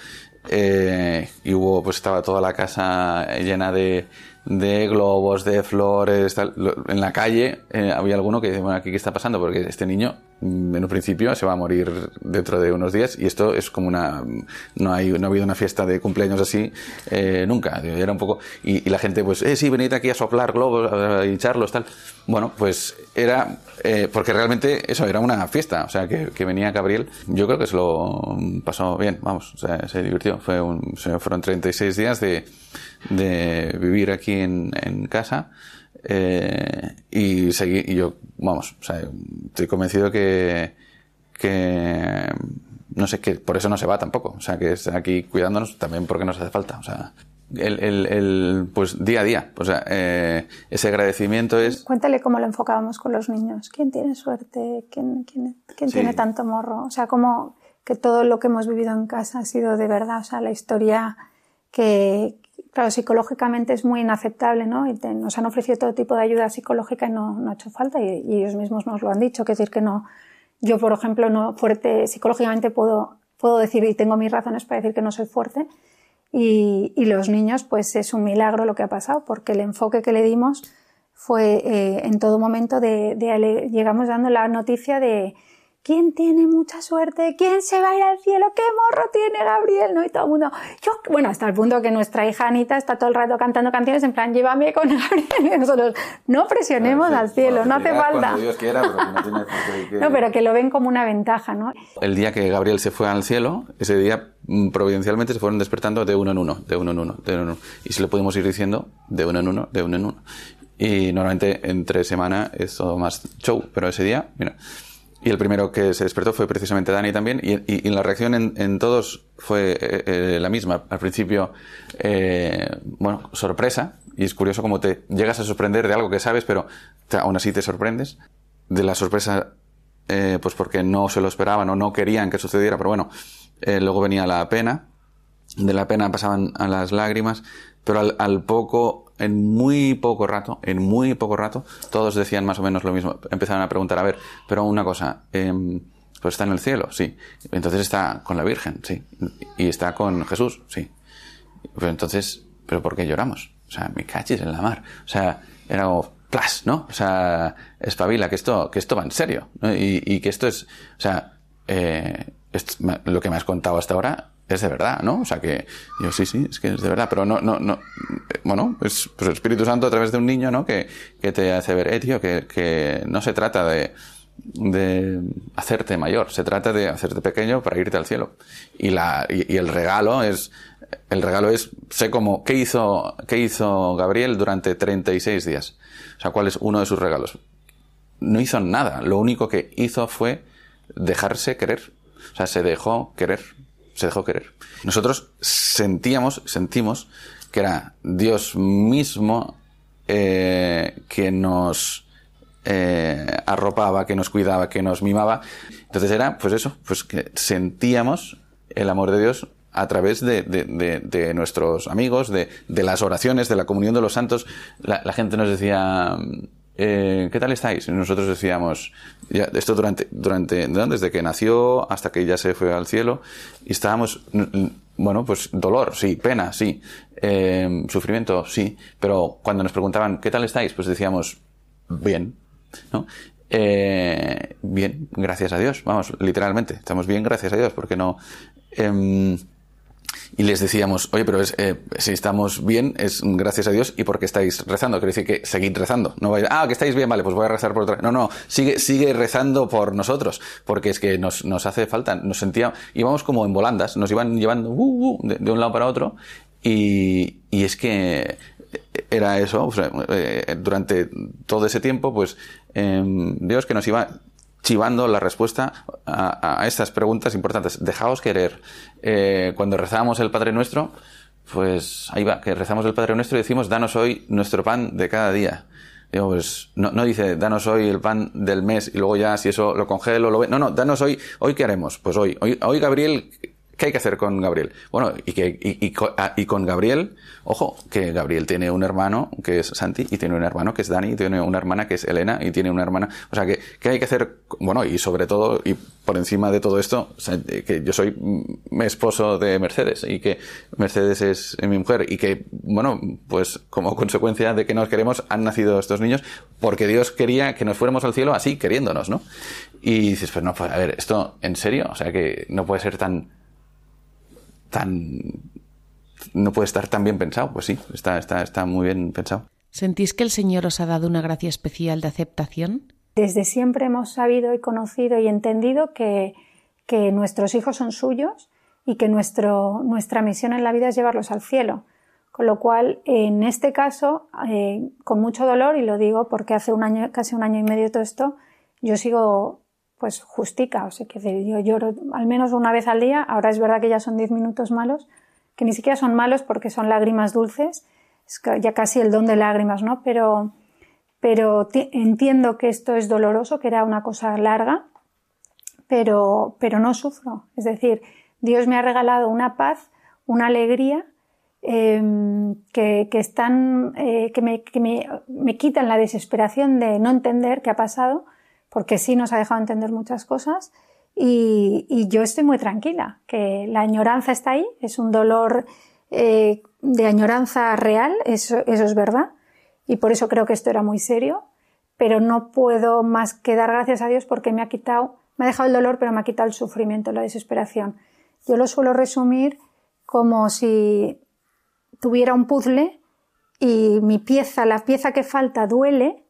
y hubo, pues estaba toda la casa llena de, de globos, de flores, tal. en la calle eh, había alguno que dice, bueno, aquí qué está pasando, porque este niño mm, en un principio se va a morir dentro de unos días y esto es como una no hay no ha habido una fiesta de cumpleaños así eh, nunca. Era un poco y, la gente pues eh sí venid aquí a soplar globos a hincharlos tal bueno pues era eh, porque realmente eso era una fiesta o sea que, que, venía Gabriel. Yo creo que se lo pasó bien vamos o sea, se divirtió. Fue un, fueron 36 días de de vivir aquí en, en casa eh, y seguir, y yo, vamos, o sea, estoy convencido que, que, no sé, que por eso no se va tampoco, o sea, que está aquí cuidándonos también porque nos hace falta, o sea, el, el, el pues día a día, o sea, eh, ese agradecimiento es... Cuéntale cómo lo enfocábamos con los niños, quién tiene suerte, quién, quién, quién tiene tanto morro, o sea, como que todo lo que hemos vivido en casa ha sido de verdad, o sea, la historia que, claro, psicológicamente es muy inaceptable, ¿no? Nos han ofrecido todo tipo de ayuda psicológica y no, ha hecho falta y, ellos mismos nos lo han dicho, que decir que no, yo por ejemplo no fuerte, psicológicamente puedo, puedo decir y tengo mis razones para decir que no soy fuerte y, los niños pues es un milagro lo que ha pasado porque el enfoque que le dimos fue eh, en todo momento de, llegamos dando la noticia de ¿Quién tiene mucha suerte? ¿Quién se va a ir al cielo? ¿Qué morro tiene Gabriel? ¿No? Y todo el mundo, yo, bueno, hasta el punto que nuestra hija Anita está todo el rato cantando canciones en plan, llévame con Gabriel. Y nosotros, no presionemos al cielo, no hace falta. Dios quiera, pero no, no, pero que lo ven como una ventaja, ¿no? El día que Gabriel se fue al cielo, ese día mm, providencialmente se fueron despertando de uno en uno, de uno en uno, de uno en uno. Y se lo pudimos ir diciendo de uno en uno, de uno en uno. Y normalmente entre semana es todo más show, pero ese día, mira. Y el primero que se despertó fue precisamente Dani también, y, la reacción en, todos fue eh, eh, la misma. Al principio, eh, bueno, sorpresa, y es curioso cómo te llegas a sorprender de algo que sabes, pero aún así te sorprendes. De la sorpresa, pues porque no se lo esperaban o no querían que sucediera, pero bueno, luego venía la pena, de la pena pasaban a las lágrimas, pero al poco en muy poco rato, en muy poco rato, todos decían más o menos lo mismo. Empezaron a preguntar, a ver, pero una cosa, eh, pues está en el cielo, sí. Entonces está con la Virgen, sí. Y está con Jesús, sí. Pero entonces, ¿pero por qué lloramos? O sea, me cachis en la mar. O sea, era como, plas, ¿no? O sea, espabila, que esto, que esto va en serio. ¿no? Y, y, que esto es, o sea, eh, lo que me has contado hasta ahora es de verdad, ¿no? O sea que yo sí, sí, es que es de verdad, pero no, no, no, bueno, es pues el Espíritu Santo a través de un niño, ¿no? Que, que te hace ver, eh, tío, que, que no se trata de, de hacerte mayor, se trata de hacerte pequeño para irte al cielo. Y la, y, y el regalo es, el regalo es, sé cómo, ¿qué hizo, qué hizo Gabriel durante 36 días? O sea, ¿cuál es uno de sus regalos? No hizo nada, lo único que hizo fue dejarse querer. O sea, se dejó querer se dejó querer. Nosotros sentíamos, sentimos que era Dios mismo eh, que nos eh, arropaba, que nos cuidaba, que nos mimaba. Entonces era, pues eso, pues que sentíamos el amor de Dios a través de, de, de, nuestros amigos, de, las oraciones, de la comunión de los santos. La gente nos decía, eh, ¿qué tal estáis? Nosotros decíamos, esto durante, durante, desde que nació hasta que ya se fue al cielo, y estábamos, bueno, pues dolor, sí, pena, sí, eh, sufrimiento, sí, pero cuando nos preguntaban, ¿qué tal estáis? Pues decíamos, bien, ¿no? Eh, bien, gracias a Dios, vamos, literalmente, estamos bien, gracias a Dios, porque no, eh, y les decíamos, oye, pero es, eh, si estamos bien, es gracias a Dios y porque estáis rezando. Quiere decir que seguid rezando. No vais, ah, que estáis bien, vale, pues voy a rezar por otra. No, no, sigue, sigue rezando por nosotros, porque es que nos, nos hace falta. Nos sentíamos, íbamos como en volandas, nos iban llevando uh, uh, de, un lado para otro y, y es que era eso, o sea, eh, durante todo ese tiempo, pues eh, Dios que nos iba chivando la respuesta a, estas preguntas importantes. Dejaos querer. Eh, cuando rezamos el Padre Nuestro, pues ahí va, que rezamos el Padre Nuestro y decimos, danos hoy nuestro pan de cada día. Digo, pues, no, no dice, danos hoy el pan del mes y luego ya si eso lo congelo, lo. No, no, danos hoy, hoy qué haremos. Pues hoy, hoy, hoy Gabriel, ¿qué hay que hacer con Gabriel? Bueno, y, que, ah, y, con Gabriel, ojo, que Gabriel tiene un hermano que es Santi, y tiene un hermano que es Dani, y tiene una hermana que es Elena, y tiene una hermana, o sea, que, ¿qué hay que hacer? Bueno, y sobre todo, y por encima de todo esto, que yo soy mi esposo de Mercedes, y que Mercedes es mi mujer, y que, bueno, pues como consecuencia de que nos queremos, han nacido estos niños, porque Dios quería que nos fuéramos al cielo así, queriéndonos, ¿no? Y dices, pues no, pues a ver, esto en serio, o sea que no puede ser tan, tan, no puede estar tan bien pensado. Pues sí, está, está, está muy bien pensado. ¿Sentís que el Señor os ha dado una gracia especial de aceptación? Desde siempre hemos sabido y conocido y entendido que, que nuestros hijos son suyos y que nuestro, nuestra misión en la vida es llevarlos al cielo. Con lo cual, en este caso, eh, con mucho dolor, y lo digo porque hace un año, casi un año y medio todo esto, yo sigo pues justica, o sea, que yo lloro al menos una vez al día, ahora es verdad que ya son 10 minutos malos, que ni siquiera son malos porque son lágrimas dulces, es ya casi el don de lágrimas, ¿no? Pero, pero entiendo que esto es doloroso, que era una cosa larga, pero, pero no sufro. Es decir, Dios me ha regalado una paz, una alegría em, que, que, están, eh, que, me, que me, me, quitan la desesperación de no entender qué ha pasado porque sí nos ha dejado entender muchas cosas y, yo estoy muy tranquila, que la añoranza está ahí, es un dolor eh, de añoranza real, eso, eso es verdad, y por eso creo que esto era muy serio, pero no puedo más que dar gracias a Dios porque me ha quitado, me ha dejado el dolor, pero me ha quitado el sufrimiento, la desesperación. Yo lo suelo resumir como si tuviera un puzzle y mi pieza, la pieza que falta duele,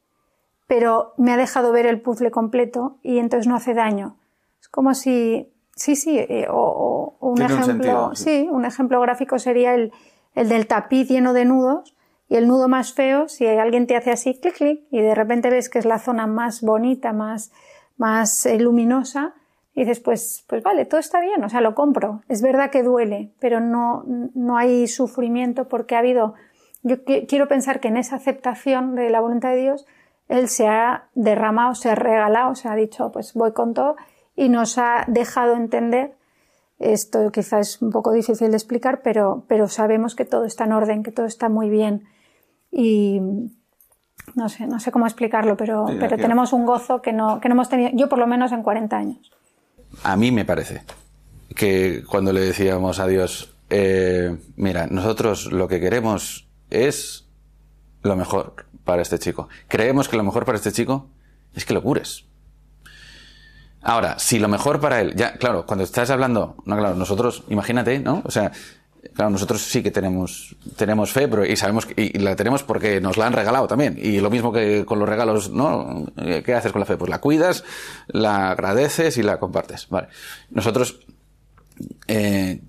pero me ha dejado ver el puzzle completo y entonces no hace daño. Es como si, sí, sí, eh, o, un ejemplo, sí. un ejemplo gráfico sería el, el del tapiz lleno de nudos y el nudo más feo, si alguien te hace así, clic, clic, y de repente ves que es la zona más bonita, más, más eh, luminosa, y dices, pues, pues vale, todo está bien, o sea, lo compro. Es verdad que duele, pero no, no hay sufrimiento porque ha habido, yo quiero pensar que en esa aceptación de la voluntad de Dios él se ha derramado, se ha regalado, se ha dicho, pues voy con todo y nos ha dejado entender, esto quizás es un poco difícil de explicar, pero, pero sabemos que todo está en orden, que todo está muy bien. Y no sé, no sé cómo explicarlo, pero, pero tenemos un gozo que no, que no hemos tenido, yo por lo menos en 40 años. A mí me parece que cuando le decíamos a Dios, eh, mira, nosotros lo que queremos es lo mejor para este chico. Creemos que lo mejor para este chico es que lo cures. Ahora, si lo mejor para él, ya, claro, cuando estás hablando, no, claro, nosotros, imagínate, ¿no? O sea, claro, nosotros sí que tenemos, tenemos fe, pero, y sabemos, y, la tenemos porque nos la han regalado también. Y lo mismo que con los regalos, ¿no? ¿Qué haces con la fe? Pues la cuidas, la agradeces y la compartes. Vale. Nosotros, eh,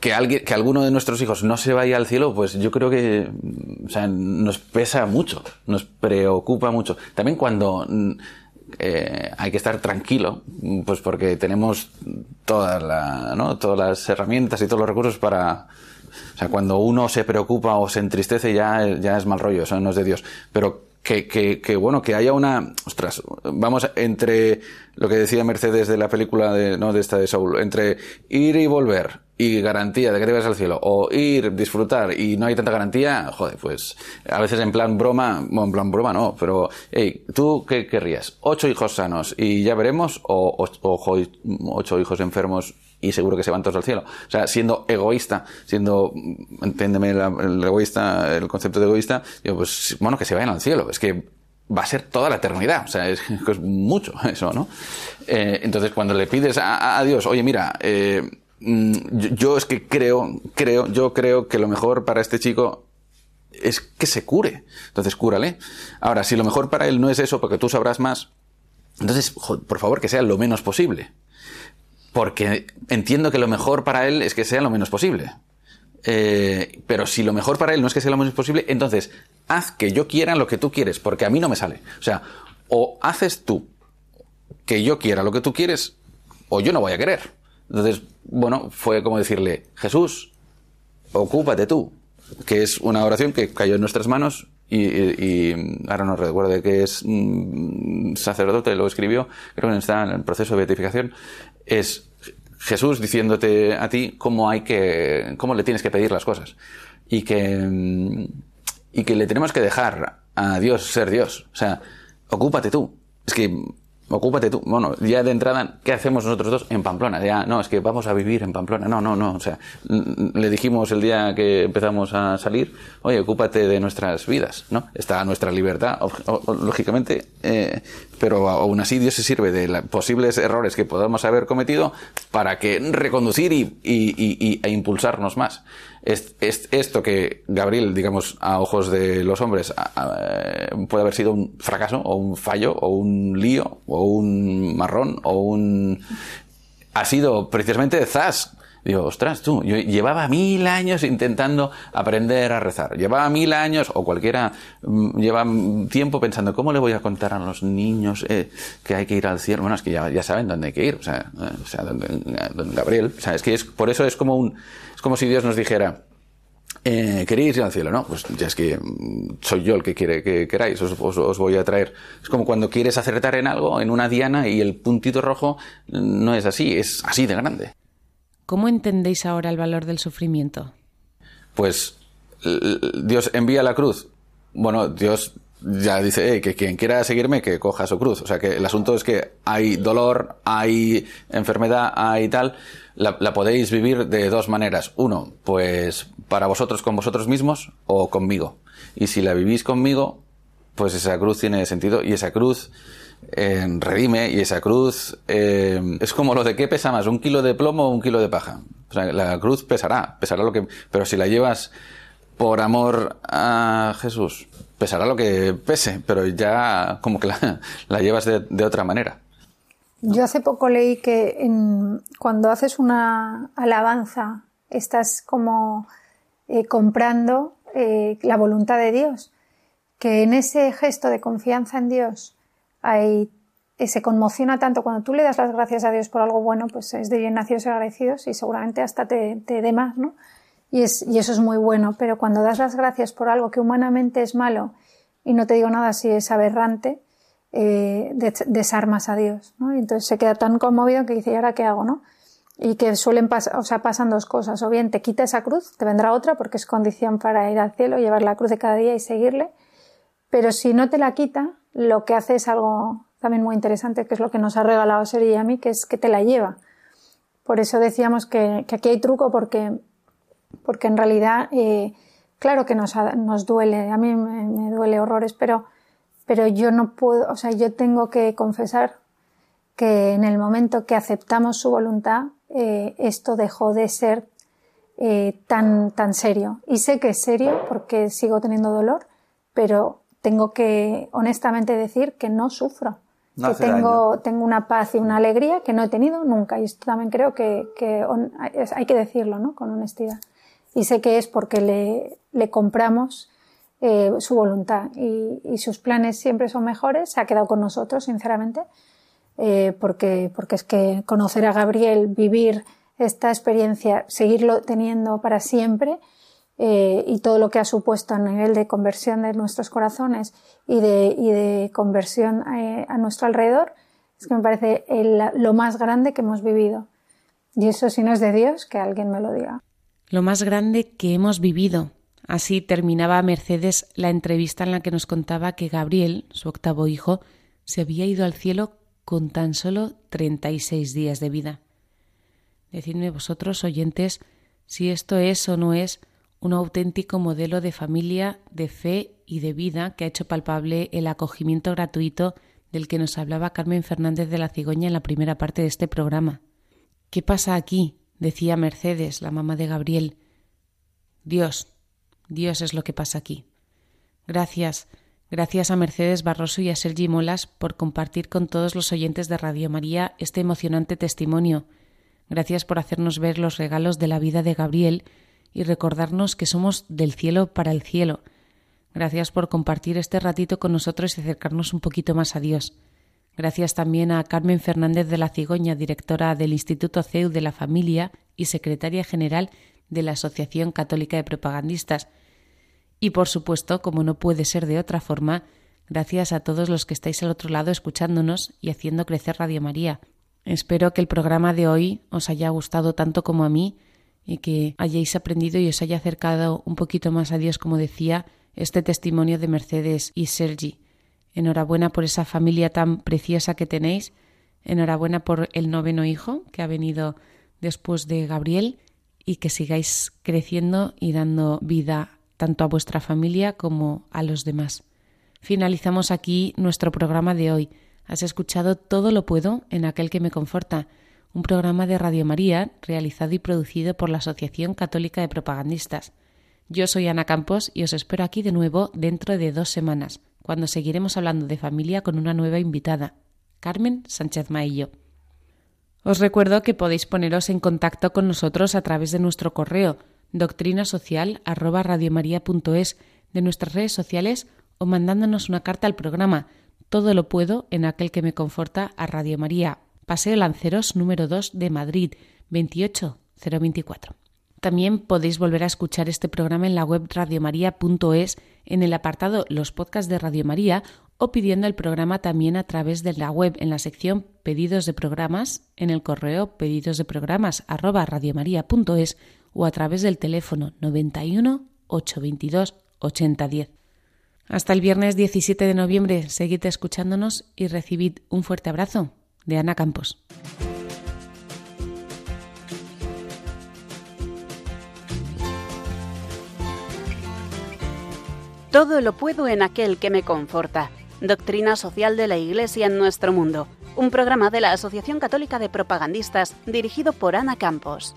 que alguien, que alguno de nuestros hijos no se vaya al cielo, pues yo creo que, o sea, nos pesa mucho, nos preocupa mucho. También cuando mm, eh, hay que estar tranquilo, pues porque tenemos todas la, ¿no? todas las herramientas y todos los recursos para, o sea, cuando uno se preocupa o se entristece ya, ya es mal rollo, eso no es de Dios. Pero que, que, que, bueno, que haya una, ostras, vamos entre lo que decía Mercedes de la película de, no, de esta de Saúl, entre ir y volver y garantía de que te vayas al cielo, o ir, disfrutar y no hay tanta garantía, joder, pues a veces en plan broma, bueno, en plan broma no, pero, hey, ¿tú qué querrías? ¿Ocho hijos sanos y ya veremos? ¿O, o, ocho hijos enfermos y seguro que se van todos al cielo. O sea, siendo egoísta, siendo, entiéndeme el egoísta, el concepto de egoísta, digo, pues bueno, que se vayan al cielo. Es que va a ser toda la eternidad. O sea, es, mucho eso, ¿no? Eh, entonces, cuando le pides a, a Dios, oye, mira, eh, yo, yo, es que creo, creo, yo creo que lo mejor para este chico es que se cure. Entonces, cúrale. Ahora, si lo mejor para él no es eso, porque tú sabrás más, entonces, por favor, que sea lo menos posible porque entiendo que lo mejor para él es que sea lo menos posible. Eh, pero si lo mejor para él no es que sea lo menos posible, entonces haz que yo quiera lo que tú quieres, porque a mí no me sale. O sea, o haces tú que yo quiera lo que tú quieres, o yo no voy a querer. Entonces, bueno, fue como decirle, Jesús, ocúpate tú, que es una oración que cayó en nuestras manos y, ahora no recuerdo que es mm, sacerdote, lo escribió, creo que está en el proceso de beatificación, es Jesús diciéndote a ti cómo hay que, cómo le tienes que pedir las cosas. Y que, y que le tenemos que dejar a Dios ser Dios. O sea, ocúpate tú. Es que ocúpate tú. Bueno, ya de entrada, ¿qué hacemos nosotros dos en Pamplona? Ya, no, es que vamos a vivir en Pamplona. No, no, no. O sea, le dijimos el día que empezamos a salir, oye, ocúpate de nuestras vidas, ¿no? Está nuestra libertad, lógicamente, eh, pero aún así Dios se sirve de posibles errores que podamos haber cometido para que reconducir y, y, y, e impulsarnos más es, esto que Gabriel, digamos, a ojos de los hombres, puede haber sido un fracaso o un fallo o un lío o un marrón o un... ha sido precisamente Zas. Digo, ostras, tú, yo llevaba mil años intentando aprender a rezar. Llevaba mil años, o cualquiera mm, lleva tiempo pensando, ¿cómo le voy a contar a los niños eh, que hay que ir al cielo? Bueno, es que ya, ya saben dónde hay que ir, o sea, eh, o sea Gabriel. O sea, es que es, por eso es como un, es como si Dios nos dijera, eh, ¿queréis ir al cielo? No, pues ya es que mm, soy yo el que quiere que queráis, os, os, voy a traer. Es como cuando quieres acertar en algo, en una diana, y el puntito rojo mm, no es así, es así de grande. ¿Cómo entendéis ahora el valor del sufrimiento? Pues Dios envía la cruz. Bueno, Dios ya dice que quien quiera seguirme que coja su cruz. O sea que el asunto es que hay dolor, hay enfermedad, hay tal. La, podéis vivir de dos maneras. Uno, pues para vosotros con vosotros mismos o conmigo. Y si la vivís conmigo, pues esa cruz tiene sentido y esa cruz eh, redime y esa cruz eh, es como lo de qué pesa más, un kilo de plomo o un kilo de paja. O sea, la cruz pesará, pesará lo que, pero si la llevas por amor a Jesús, pesará lo que pese, pero ya como que la, llevas de, otra manera. Yo hace poco leí que cuando haces una alabanza estás como eh, comprando eh, la voluntad de Dios, que en ese gesto de confianza en Dios hay, eh, se conmociona tanto cuando tú le das las gracias a Dios por algo bueno, pues es de bien nacidos y agradecidos y seguramente hasta te, te dé más, ¿no? Y, eso es muy bueno, pero cuando das las gracias por algo que humanamente es malo, y no te digo nada si es aberrante, eh, desarmas a Dios, ¿no? Entonces se queda tan conmovido que dice, ¿y ahora qué hago, no? Y que suelen pasar, o sea, pasan dos cosas, o bien te quita esa cruz, te vendrá otra porque es condición para ir al cielo, llevar la cruz de cada día y seguirle, pero si no te la quita, lo que hace es algo también muy interesante, que es lo que nos ha regalado Seri y a mí, que es que te la lleva. Por eso decíamos que, que aquí hay truco porque porque en realidad, eh, claro que nos, nos, duele, a mí me, duele horrores, pero, pero yo no puedo, o sea, yo tengo que confesar que en el momento que aceptamos su voluntad, eh, esto dejó de ser eh, tan, tan serio. Y sé que es serio porque sigo teniendo dolor, pero tengo que honestamente decir que no sufro. que tengo, tengo una paz y una alegría que no he tenido nunca. Y esto también creo que, que hay que decirlo, ¿no? Con honestidad y sé que es porque le, le compramos eh, su voluntad y, y, sus planes siempre son mejores. Se ha quedado con nosotros, sinceramente, eh, porque, porque es que conocer a Gabriel, vivir esta experiencia, seguirlo teniendo para siempre eh, y todo lo que ha supuesto a nivel de conversión de nuestros corazones y de, y de conversión a, nuestro alrededor, es que me parece lo más grande que hemos vivido. Y eso si no es de Dios, que alguien me lo diga lo más grande que hemos vivido. Así terminaba Mercedes la entrevista en la que nos contaba que Gabriel, su octavo hijo, se había ido al cielo con tan solo 36 días de vida. Decidme vosotros, oyentes, si esto es o no es un auténtico modelo de familia, de fe y de vida que ha hecho palpable el acogimiento gratuito del que nos hablaba Carmen Fernández de la Cigoña en la primera parte de este programa. ¿Qué pasa aquí? Decía Mercedes, la mamá de Gabriel. Dios, Dios es lo que pasa aquí. Gracias, gracias a Mercedes Barroso y a Sergi Molas por compartir con todos los oyentes de Radio María este emocionante testimonio. Gracias por hacernos ver los regalos de la vida de Gabriel y recordarnos que somos del cielo para el cielo. Gracias por compartir este ratito con nosotros y acercarnos un poquito más a Dios. Gracias también a Carmen Fernández de la Cigoña, directora del Instituto CEU de la Familia y secretaria general de la Asociación Católica de Propagandistas. Y por supuesto, como no puede ser de otra forma, gracias a todos los que estáis al otro lado escuchándonos y haciendo crecer Radio María. Espero que el programa de hoy os haya gustado tanto como a mí y que hayáis aprendido y os haya acercado un poquito más a Dios, como decía este testimonio de Mercedes y Sergi. Enhorabuena por esa familia tan preciosa que tenéis. Enhorabuena por el noveno hijo que ha venido después de Gabriel y que sigáis creciendo y dando vida tanto a vuestra familia como a los demás. Finalizamos aquí nuestro programa de hoy. Has escuchado Todo lo puedo en aquel que me conforta, un programa de Radio María realizado y producido por la Asociación Católica de Propagandistas. Yo soy Ana Campos y os espero aquí de nuevo dentro de dos semanas, cuando seguiremos hablando de familia con una nueva invitada, Carmen Sánchez Maillo. Os recuerdo que podéis poneros en contacto con nosotros a través de nuestro correo doctrinasocial@radiomaria.es, de nuestras redes sociales o mandándonos una carta al programa Todo lo puedo en aquel que me conforta a Radio María, Paseo Lanceros número 2 de Madrid, 28024. También podéis volver a escuchar este programa en la web radiomaria.es en el apartado Los podcasts de Radio María o pidiendo el programa también a través de la web en la sección Pedidos de programas, en el correo pedidos programas o a través del teléfono 91 822 8010. Hasta el viernes 17 de noviembre, seguid escuchándonos y recibid un fuerte abrazo de Ana Campos. Todo lo puedo en aquel que me conforta Doctrina Social de la Iglesia en nuestro mundo, un programa de la Asociación Católica de Propagandistas dirigido por Ana Campos.